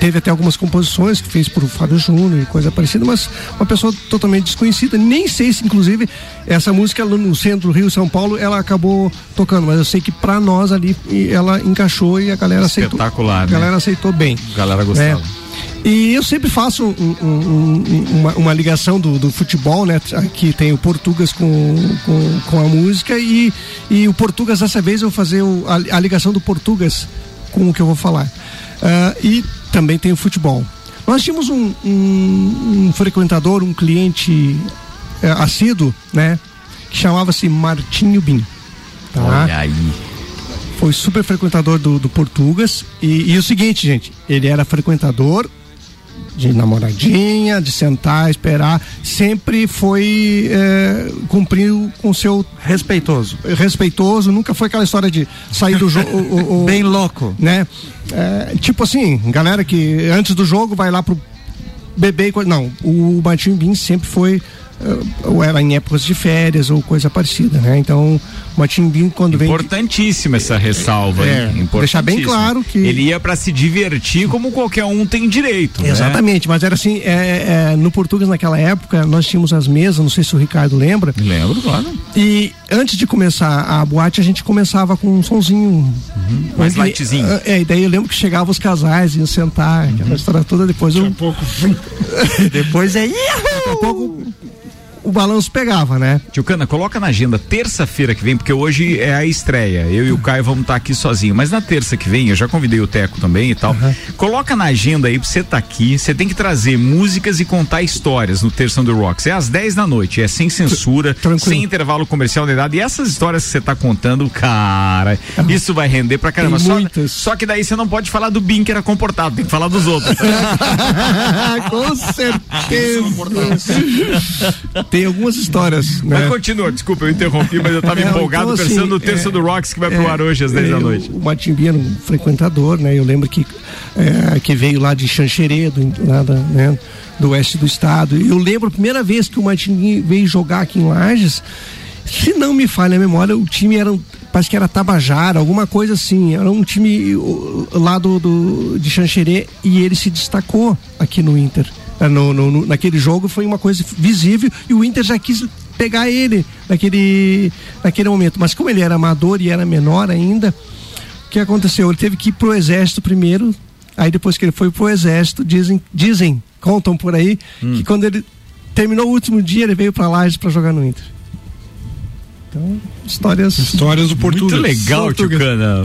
Speaker 6: teve até algumas composições que fez por Fábio Júnior e coisa parecida, mas uma pessoa totalmente desconhecida. Nem sei se, inclusive, essa música no centro Rio São Paulo ela acabou tocando, mas eu sei que para nós ali ela encaixou e a galera aceitou.
Speaker 1: Espetacular,
Speaker 6: A galera né? aceitou bem.
Speaker 1: A galera gostava.
Speaker 6: É. E eu sempre faço um, um, uma, uma, ligação do, do, futebol, né? Aqui tem o Portugas com, com, com, a música e, e o Portugas, dessa vez, eu vou fazer o, a, a, ligação do Portugas com o que eu vou falar. Uh, e também tem o futebol. Nós tínhamos um, um, um frequentador, um cliente é, assíduo, né? Que chamava-se Martinho Bin.
Speaker 1: Tá? Olha aí.
Speaker 6: Foi super frequentador do, do Portugas. E, e o seguinte, gente, ele era frequentador de namoradinha, de sentar, esperar, sempre foi é, cumpriu com seu
Speaker 3: respeitoso,
Speaker 6: respeitoso, nunca foi aquela história de sair do jogo,
Speaker 3: bem louco,
Speaker 6: né? É, tipo assim, galera que antes do jogo vai lá pro beber e não, o Martinho Bin sempre foi ou era em épocas de férias ou coisa parecida, né? Então, o Matimbim quando
Speaker 1: vem Importantíssima essa ressalva, é,
Speaker 6: deixar bem claro que
Speaker 1: ele ia para se divertir como qualquer um tem direito.
Speaker 6: Né? Exatamente,
Speaker 1: né?
Speaker 6: mas era assim, é, é, no português naquela época nós tínhamos as mesas, não sei se o Ricardo lembra.
Speaker 1: Lembro, claro.
Speaker 6: E antes de começar a boate a gente começava com um sonzinho
Speaker 1: uhum, mais lightzinho.
Speaker 6: É, e daí eu lembro que chegavam os casais iam sentar, uhum. aquela história toda depois
Speaker 1: Daqui
Speaker 6: eu...
Speaker 1: a pouco
Speaker 6: depois é daqui a pouco o balanço pegava, né?
Speaker 1: Tio Cana, coloca na agenda terça-feira que vem, porque hoje é a estreia. Eu e o Caio vamos estar tá aqui sozinho. Mas na terça que vem, eu já convidei o Teco também e tal. Uhum. Coloca na agenda aí pra você estar tá aqui. Você tem que trazer músicas e contar histórias no Terção do Rocks. É às 10 da noite, é sem censura, Tranquilo. sem intervalo comercial de nada. E essas histórias que você tá contando, cara, uhum. isso vai render pra caramba. Só, só, que daí você não pode falar do Bin que era comportado, tem que falar dos outros.
Speaker 6: Com certeza. Tem algumas histórias. Né?
Speaker 1: Mas continua, desculpa, eu interrompi, mas eu estava é, empolgado então, assim, pensando no terço é, do Rocks que vai é, pro ar hoje às 10 da é, noite.
Speaker 6: O Matimbi era um frequentador, né? Eu lembro que, é, que veio lá de Xanxerê, lá da, né? do oeste do estado. Eu lembro a primeira vez que o Matimbi veio jogar aqui em Lages, se não me falha a memória, o time era parece que era Tabajara, alguma coisa assim. Era um time lá do, do de Xanxerê e ele se destacou aqui no Inter. É, no, no, naquele jogo foi uma coisa visível e o Inter já quis pegar ele naquele, naquele momento. Mas como ele era amador e era menor ainda, o que aconteceu? Ele teve que ir pro exército primeiro, aí depois que ele foi pro exército, dizem, dizem contam por aí, hum. que quando ele terminou o último dia, ele veio para Lages para jogar no Inter. Então, histórias.
Speaker 5: Histórias do Portugal.
Speaker 1: Muito legal, Tucana.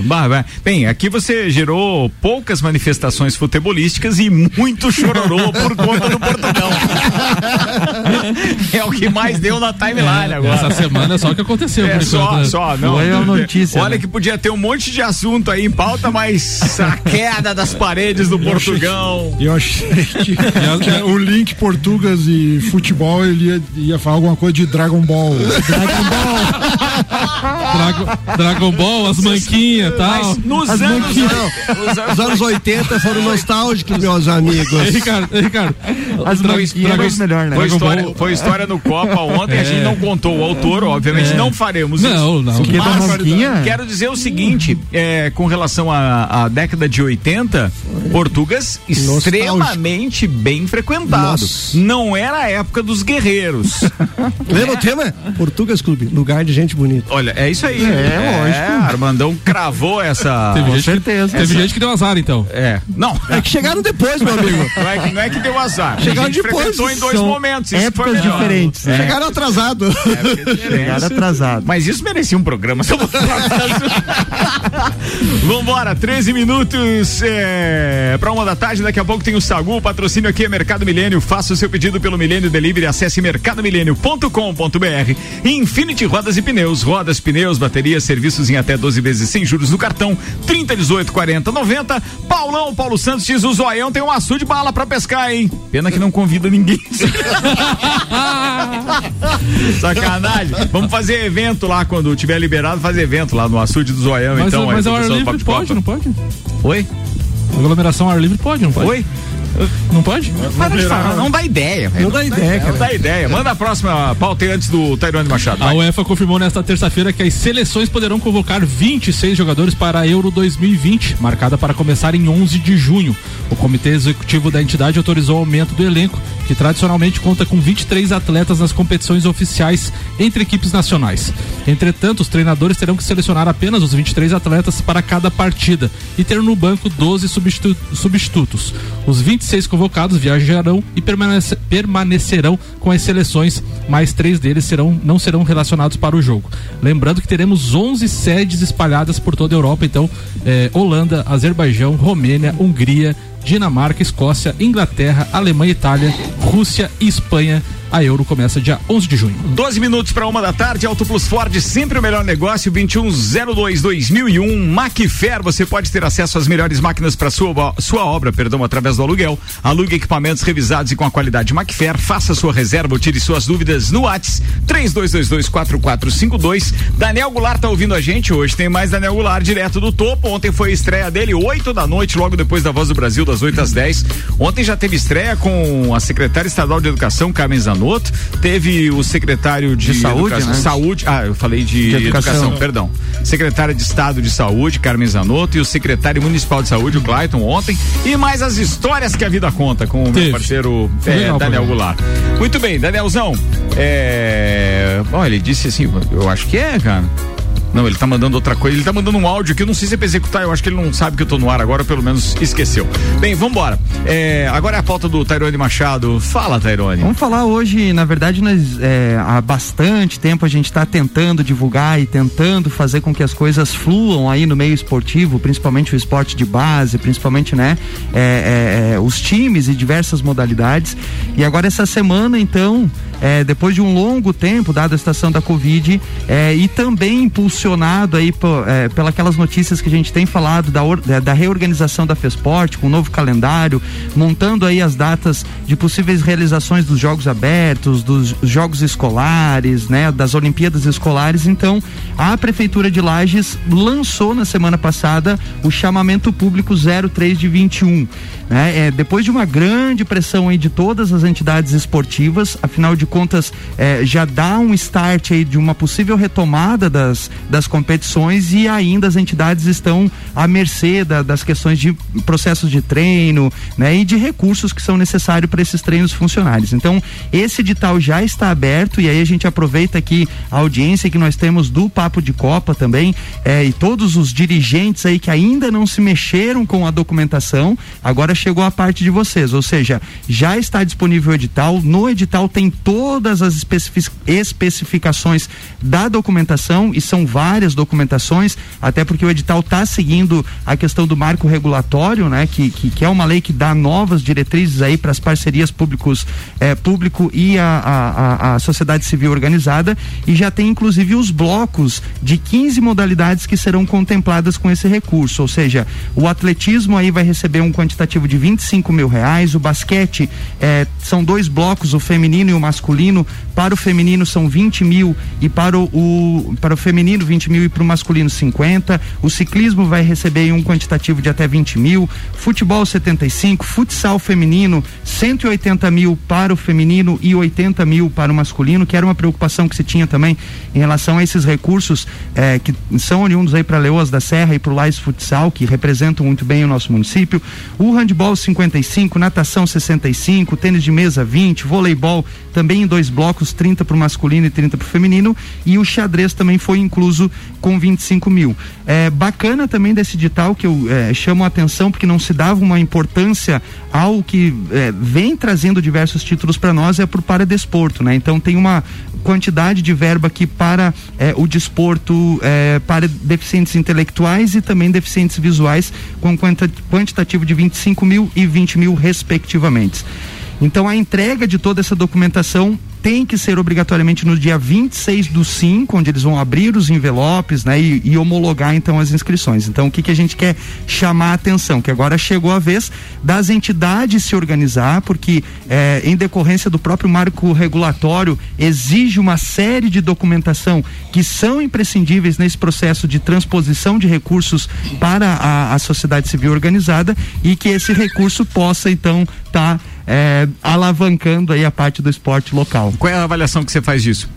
Speaker 1: Bem, aqui você gerou poucas manifestações futebolísticas e muito chororô por conta do Portugal. é o que mais deu na timeline é, agora.
Speaker 2: Essa semana é só o que aconteceu.
Speaker 1: É só,
Speaker 2: né?
Speaker 1: só, não.
Speaker 3: Foi a notícia.
Speaker 1: Olha né? que podia ter um monte de assunto aí em pauta, mas a queda das paredes do Portugal.
Speaker 5: Eu achei que, que o link Portugas e futebol ele ia, ia falar alguma coisa de Dragon Ball.
Speaker 2: Dragon Ball. Dragon, Dragon Ball, as manquinhas e tal.
Speaker 1: nos
Speaker 6: As
Speaker 1: anos,
Speaker 6: manquinhas. Os anos 80 foram nostálgicos, meus amigos.
Speaker 2: Ei, Ricardo, ei, Ricardo.
Speaker 3: As
Speaker 2: Dra-
Speaker 3: manquinhas é melhor, né?
Speaker 1: Foi história, foi história no Copa ontem, a
Speaker 2: É.
Speaker 1: gente não contou o autor, obviamente
Speaker 2: É.
Speaker 1: não faremos
Speaker 2: Não, não.
Speaker 3: Que da
Speaker 1: Mas,
Speaker 3: manquinha?
Speaker 1: Quero dizer o seguinte, é, com relação à, à década de 80, Portugas extremamente bem frequentado.
Speaker 6: Nossa.
Speaker 1: Não era a época dos guerreiros.
Speaker 6: Lembra o tema? Portugas Clube, lugar de gente bonita.
Speaker 1: Olha, é isso aí.
Speaker 3: É, lógico.
Speaker 1: Armandão cravou essa.
Speaker 2: Teve,
Speaker 3: Com
Speaker 2: gente,
Speaker 3: certeza.
Speaker 2: teve gente que deu azar, então.
Speaker 1: É. Não.
Speaker 6: É que chegaram depois, meu amigo.
Speaker 1: Não é que, não é que deu azar.
Speaker 6: Chegaram depois,
Speaker 1: frequentou em dois
Speaker 3: são
Speaker 1: momentos.
Speaker 3: Épocas diferentes, né?
Speaker 6: Chegaram atrasado.
Speaker 3: Chegaram atrasado.
Speaker 1: Mas isso merecia um programa. vou falar Vambora, 13 minutos é, para uma da tarde. Daqui a pouco tem o Sagu. O patrocínio aqui é Mercado Milênio. Faça o seu pedido pelo Milênio Delivery. Acesse mercadomilênio.com.br. Infinity Rodas e Pneus. Rodas, pneus, baterias, serviços em até 12 vezes sem juros no cartão. 30, 18, 40, 90. Paulão, Paulo Santos diz: o Zoião tem um açude de bala pra pescar, hein? Pena que não convida ninguém. Sacanagem. Vamos fazer evento lá quando tiver liberado, fazer evento lá no açude do Zoião,
Speaker 2: Mas,
Speaker 1: então.
Speaker 2: mas
Speaker 1: aí, pessoal do
Speaker 2: livre pode, não pode?
Speaker 1: Oi?
Speaker 2: Aglomeração ar livre pode, não pode?
Speaker 1: Oi?
Speaker 2: Não pode?
Speaker 1: Para de falar, não dá ideia, velho.
Speaker 6: Não dá ideia,
Speaker 1: Não
Speaker 6: cara.
Speaker 1: dá ideia. Manda a próxima pauta antes do Tairone Machado.
Speaker 2: A
Speaker 1: vai.
Speaker 2: UEFA confirmou nesta terça-feira que as seleções poderão convocar 26 jogadores para a Euro 2020, marcada para começar em 11 de junho. O comitê executivo da entidade autorizou o aumento do elenco, que tradicionalmente conta com 23 atletas nas competições oficiais entre equipes nacionais. Entretanto, os treinadores terão que selecionar apenas os 23 atletas para cada partida e ter no banco 12 substitu- substitutos. Os 26 convocados viajarão e permanece- permanecerão com as seleções, mas três deles serão, não serão relacionados para o jogo. Lembrando que teremos 11 sedes espalhadas por toda a Europa, então eh, Holanda, Azerbaijão, Romênia, Hungria, Dinamarca, Escócia, Inglaterra, Alemanha, Itália, Rússia e Espanha. A Euro começa dia 11 de junho.
Speaker 1: 12 minutos para uma da tarde, Auto Plus Ford, sempre o melhor negócio, 2102-2001, Macfer, você pode ter acesso às melhores máquinas para sua, sua obra, perdão, através do aluguel. Alugue equipamentos revisados e com a qualidade Macfer, faça sua reserva ou tire suas dúvidas no Whats 32224452. Daniel Goulart tá ouvindo a gente hoje, tem mais Daniel Goulart direto do topo, ontem foi a estreia dele, 8 da noite, logo depois da Voz do Brasil, das 8 às 10. Ontem já teve estreia com a secretária estadual de educação, Carmen Zanotto, teve o secretário de,
Speaker 3: De saúde,
Speaker 1: educação,
Speaker 3: né?
Speaker 1: saúde, ah, eu falei de,
Speaker 3: De
Speaker 1: educação.
Speaker 3: educação.
Speaker 1: perdão. Secretária de Estado de Saúde, Carmen Zanotto, e o secretário municipal de saúde, o Clayton, ontem, e mais as histórias que a vida conta com o meu parceiro é,
Speaker 2: legal
Speaker 1: Daniel. Goulart. Muito bem, Danielzão, é... Bom, ele disse assim, eu acho que é, cara. Não, ele tá mandando outra coisa. Ele tá mandando um áudio que eu não sei se é pra executar. Eu acho que ele não sabe que eu tô no ar agora, pelo menos esqueceu. Bem, vambora. É, agora é a pauta do Tairone Machado. Fala, Tairone.
Speaker 3: Vamos falar hoje, na verdade, nós, é, há bastante tempo a gente está tentando divulgar e tentando fazer com que as coisas fluam aí no meio esportivo, principalmente o esporte de base, principalmente, né, é, é, é, os times e diversas modalidades. E agora essa semana, então, é, depois de um longo tempo, dada a situação da Covid, é, e também impulsionado aí é, pelas notícias que a gente tem falado da, da- da reorganização da FESPORT, com um novo calendário, montando aí as datas de possíveis realizações dos Jogos Abertos, dos Jogos Escolares, né, das Olimpíadas Escolares. Então, a Prefeitura de Lages lançou na semana passada o chamamento público 03 de 21. Né? É, depois de uma grande pressão aí de todas as entidades esportivas, afinal de contas, é, já dá um start aí de uma possível retomada das, das competições e ainda as entidades estão à mercê da, das questões de processos de treino, né, e de recursos que são necessários para esses treinos funcionários. Então, esse edital já está aberto e aí a gente aproveita aqui a audiência que nós temos do Papo de Copa também, é, e todos os dirigentes aí que ainda não se mexeram com a documentação, agora chegou a parte de vocês, ou seja, já está disponível o edital, no edital tem todas as especificações da documentação e são várias documentações, até porque o edital está seguindo a questão do marco regulatório, né, que, que, que, é uma lei que dá novas diretrizes aí para as parcerias públicos, eh, público e a, a, a, sociedade civil organizada e já tem inclusive os blocos de 15 modalidades que serão contempladas com esse recurso, ou seja, o atletismo aí vai receber um quantitativo de 25 mil reais, o basquete eh, são dois blocos, o feminino e o masculino, para o feminino são 20 mil e para o, o para o feminino 20 mil e para o masculino 50, o ciclismo vai receber um quantitativo de até 20 mil, futebol 75, futsal feminino 180 mil para o feminino e 80 mil para o masculino, que era uma preocupação que se tinha também em relação a esses recursos eh, que são oriundos aí para Leoas da Serra e para o Lais Futsal, que representam muito bem o nosso município. O handball 55, natação 65, tênis de mesa 20, voleibol também em dois blocos, 30 para o masculino e 30 para o feminino, e o xadrez também foi incluso com 25 mil. É bacana também desse edital que eu é, chamo a atenção porque não se dava uma importância ao que é, vem trazendo diversos títulos para nós é por para desporto, né? Então tem uma quantidade de verba aqui para é, o desporto é, para deficientes intelectuais e também deficientes visuais com quantitativo de 25 mil e 20 mil respectivamente. Então a entrega de toda essa documentação tem que ser obrigatoriamente no dia 26 do 5, onde eles vão abrir os envelopes, né, e, e homologar então as inscrições. Então, o que, que a gente quer chamar a atenção? Que agora chegou a vez das entidades se organizar, porque eh, em decorrência do próprio marco regulatório exige uma série de documentação que são imprescindíveis nesse processo de transposição de recursos para a, a sociedade civil organizada e que esse recurso possa então estar tá, eh, alavancando aí a parte do esporte local.
Speaker 1: Qual é a avaliação que você faz disso?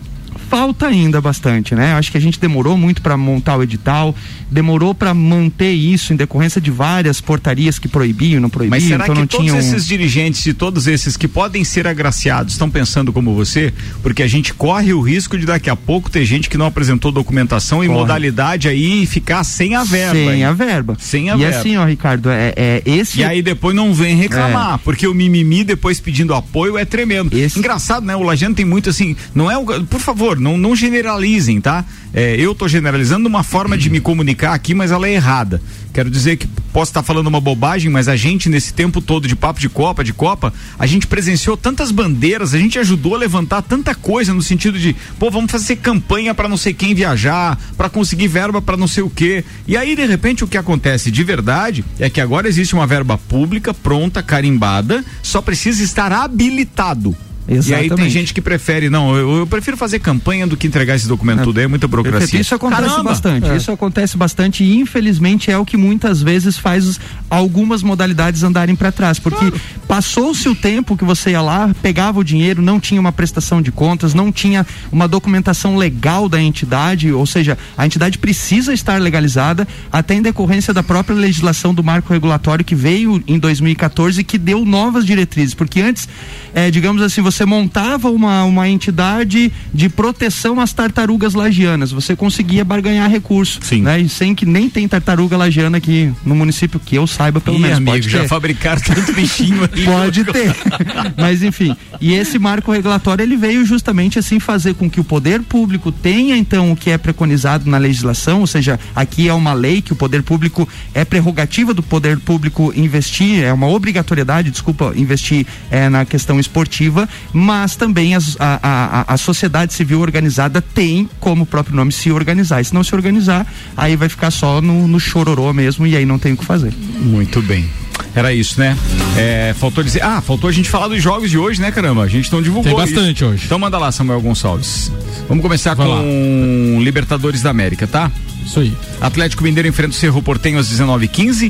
Speaker 3: Falta ainda bastante, né? Acho que a gente demorou muito para montar o edital, demorou para manter isso em decorrência de várias portarias que proibiam, não proibiam,
Speaker 1: Mas será
Speaker 3: então
Speaker 1: que
Speaker 3: não
Speaker 1: todos
Speaker 3: tinham
Speaker 1: esses dirigentes e todos esses que podem ser agraciados estão pensando como você? Porque a gente corre o risco de daqui a pouco ter gente que não apresentou documentação e corre. modalidade aí e ficar sem a verba.
Speaker 3: Sem
Speaker 1: hein?
Speaker 3: a verba.
Speaker 1: Sem a
Speaker 3: e
Speaker 1: verba.
Speaker 3: E assim, ó, Ricardo, é, é esse.
Speaker 1: E aí depois não vem reclamar, é. porque o mimimi depois pedindo apoio é tremendo. Esse... Engraçado, né? O Lajano tem muito assim, não é o, por favor, não, não generalizem, tá? É, eu tô generalizando uma forma de me comunicar aqui, mas ela é errada. Quero dizer que posso estar falando uma bobagem, mas a gente, nesse tempo todo de papo de Copa, de Copa, a gente presenciou tantas bandeiras, a gente ajudou a levantar tanta coisa no sentido de, pô, vamos fazer campanha para não sei quem viajar, para conseguir verba para não sei o quê. E aí, de repente, o que acontece de verdade é que agora existe uma verba pública, pronta, carimbada, só precisa estar habilitado. Exatamente. E aí tem gente que prefere, não, eu, eu, prefiro fazer campanha do que entregar esse documento é. tudo, é muita burocracia.
Speaker 3: Perfeito. Isso acontece Caramba. bastante, é. isso acontece bastante e infelizmente é o que muitas vezes faz algumas modalidades andarem para trás, porque claro. passou-se o tempo que você ia lá, pegava o dinheiro, não tinha uma prestação de contas, não tinha uma documentação legal da entidade, ou seja, a entidade precisa estar legalizada até em decorrência da própria legislação do marco regulatório que veio em 2014 e que deu novas diretrizes, porque antes, é, digamos assim, você você montava uma, uma entidade de proteção às tartarugas lagianas, você conseguia barganhar recurso. Sim. Né? E sem que nem tem tartaruga lagiana aqui no município, que eu saiba pelo Ih, menos.
Speaker 1: Amigo,
Speaker 3: pode
Speaker 1: já fabricaram tanto bichinho aí.
Speaker 3: pode ter. Mas enfim, e esse marco regulatório ele veio justamente assim fazer com que o poder público tenha então o que é preconizado na legislação, ou seja, aqui é uma lei que o poder público é prerrogativa do poder público investir, é uma obrigatoriedade, desculpa, investir é, na questão esportiva mas também as, a, a, a sociedade civil organizada tem, como o próprio nome, se organizar. E se não se organizar, aí vai ficar só no, no chororô mesmo e aí não tem o que fazer.
Speaker 1: Muito bem. Era isso, né? É, faltou dizer. Ah, faltou a gente falar dos jogos de hoje, né, caramba? A gente não divulgou.
Speaker 2: Tem bastante
Speaker 1: isso.
Speaker 2: hoje.
Speaker 1: Então manda lá, Samuel Gonçalves. Vamos começar Vai com lá. Libertadores da América, tá?
Speaker 2: Isso aí.
Speaker 1: Atlético Mineiro enfrenta o Cerro Portenho às 19h15.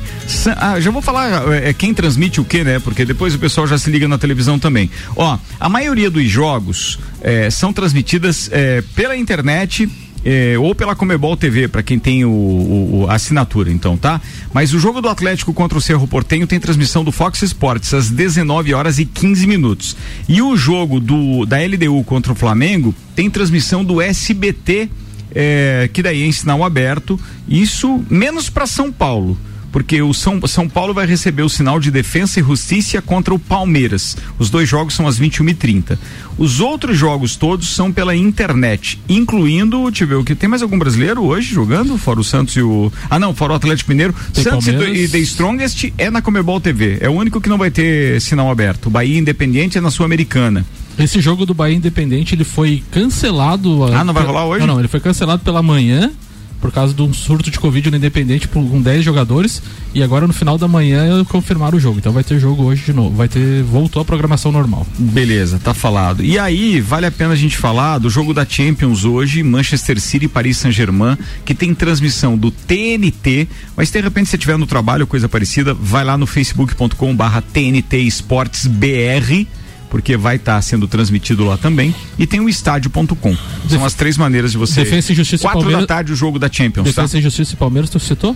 Speaker 1: Ah, já vou falar é, quem transmite o que, né? Porque depois o pessoal já se liga na televisão também. Ó, a maioria dos jogos é, são transmitidas é, pela internet é, ou pela Comebol TV, para quem tem o, o, a assinatura, então, tá? Mas o jogo do Atlético contra o Cerro Portenho tem transmissão do Fox Sports às 19 horas e 15 minutos. E o jogo do da LDU contra o Flamengo tem transmissão do SBT, é, que daí é em sinal aberto. Isso menos para São Paulo porque o São, São Paulo vai receber o sinal de defesa e justiça contra o Palmeiras. Os dois jogos são às 21h30. Os outros jogos todos são pela internet, incluindo, deixa eu ver o que tem mais algum brasileiro hoje jogando, fora o Santos e o. Ah, não, fora o Atlético Mineiro. Tem Santos Palmeiras. e The Strongest é na Comebol TV. É o único que não vai ter sinal aberto. O Bahia Independente é na Sul-Americana.
Speaker 2: Esse jogo do Bahia Independente ele foi cancelado.
Speaker 1: Ah, não vai rolar hoje?
Speaker 2: Não, não, ele foi cancelado pela manhã por causa de um surto de Covid no Independente com 10 jogadores. E agora no final da manhã confirmaram o jogo. Então vai ter jogo hoje de novo. Vai ter. Voltou a programação normal.
Speaker 1: Beleza, tá falado. E aí, vale a pena a gente falar do jogo da Champions hoje, Manchester City e Paris Saint-Germain, que tem transmissão do TNT. Mas de repente, se tiver no trabalho, coisa parecida, vai lá no facebook.com barra TNT Esportes BR porque vai estar tá sendo transmitido lá também. E tem o estádio.com. São as três maneiras de você.
Speaker 2: Defesa e Justiça
Speaker 1: Quatro Palmeiras... da tarde o jogo da Champions.
Speaker 2: Defesa
Speaker 1: tá?
Speaker 2: e Justiça e Palmeiras, tu citou?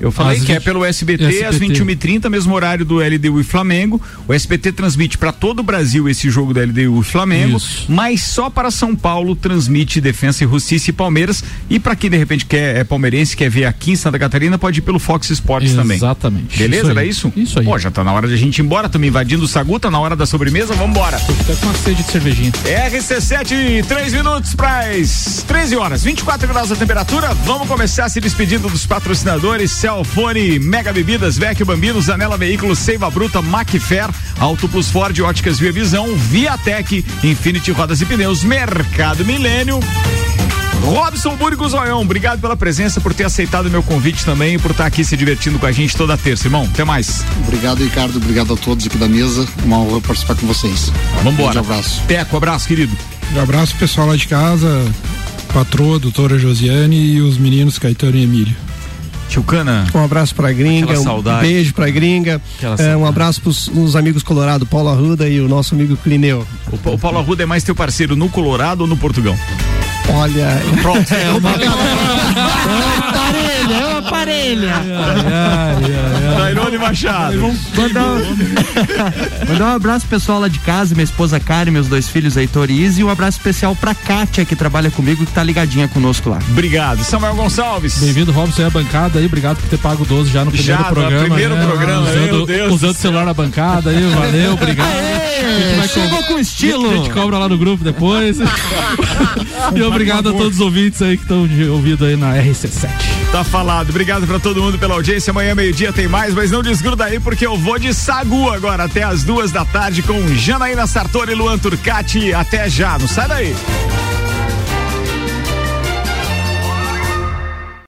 Speaker 1: Eu falei que é pelo SBT, SBT. às 21h30, mesmo horário do LDU e Flamengo. O SBT transmite para todo o Brasil esse jogo do LDU e Flamengo, Isso. mas só para São Paulo transmite Defensa e Justiça e Palmeiras. E para quem de repente quer é palmeirense, quer ver aqui em Santa Catarina, pode ir pelo Fox Sports também.
Speaker 2: Exatamente.
Speaker 1: Beleza? Isso Era isso?
Speaker 2: Isso aí.
Speaker 1: Pô, já tá na hora de a gente ir embora, estamos invadindo o Sagu, tá na hora da sobremesa, vamos embora.
Speaker 2: Tô com uma sede de cervejinha.
Speaker 1: RC7, 3 minutos para as 13 horas, 24 graus a temperatura. Vamos começar se despedindo dos patrocinadores Celfone Mega Bebidas, Vecchio Bambino, Zanela Veículos, Seiva Bruta, Macfer, Auto Plus Ford, Óticas Via Visão, Viatec, Infinity Rodas e Pneus, Mercado Milênio. Robson Burgos Zoião, obrigado pela presença, por ter aceitado o meu convite também e por estar aqui se divertindo com a gente toda terça, irmão. Até mais.
Speaker 7: Obrigado, Ricardo. Obrigado a todos aqui da mesa. Uma honra participar com vocês.
Speaker 1: Vambora.
Speaker 7: Um abraço.
Speaker 1: Teco, abraço, querido.
Speaker 5: Um abraço, pessoal lá de casa, patroa, doutora Josiane e os meninos Caetano e Emílio.
Speaker 1: Tio Cana.
Speaker 6: Um abraço pra gringa, um
Speaker 1: saudade.
Speaker 6: beijo pra gringa. É, um abraço pros os amigos Colorado, Paulo Arruda e o nosso amigo Clineu.
Speaker 1: O, o Paulo Arruda é mais teu parceiro no Colorado ou no Portugal?
Speaker 6: Olha.
Speaker 1: Pronto.
Speaker 6: É uma parelha, é.
Speaker 1: Tairone Machado.
Speaker 3: Mandar, mandar um abraço pessoal lá de casa, minha esposa Karen, meus dois filhos, Heitor e Izzy, e um abraço especial pra Kátia, que trabalha comigo, que tá ligadinha conosco lá.
Speaker 1: Obrigado. Samuel Gonçalves.
Speaker 2: Bem-vindo, Robson, aí a bancada aí. Obrigado por ter pago 12 já no primeiro
Speaker 1: já,
Speaker 2: programa.
Speaker 1: primeiro
Speaker 2: né?
Speaker 1: programa,
Speaker 2: usando,
Speaker 1: meu Deus.
Speaker 2: Usando o celular na bancada aí, valeu, obrigado.
Speaker 3: Aê, chegou com estilo.
Speaker 2: A gente cobra lá no grupo depois. e obrigado a todos os ouvintes aí que estão ouvindo aí na RC7.
Speaker 1: Tá falado. Obrigado pra todo mundo pela audiência. Amanhã, meio-dia, tem mais, mas não desgruda aí porque eu vou de Sagu agora até as duas da tarde com Janaína Sartori e Luan Turcati. Até já, não sai daí.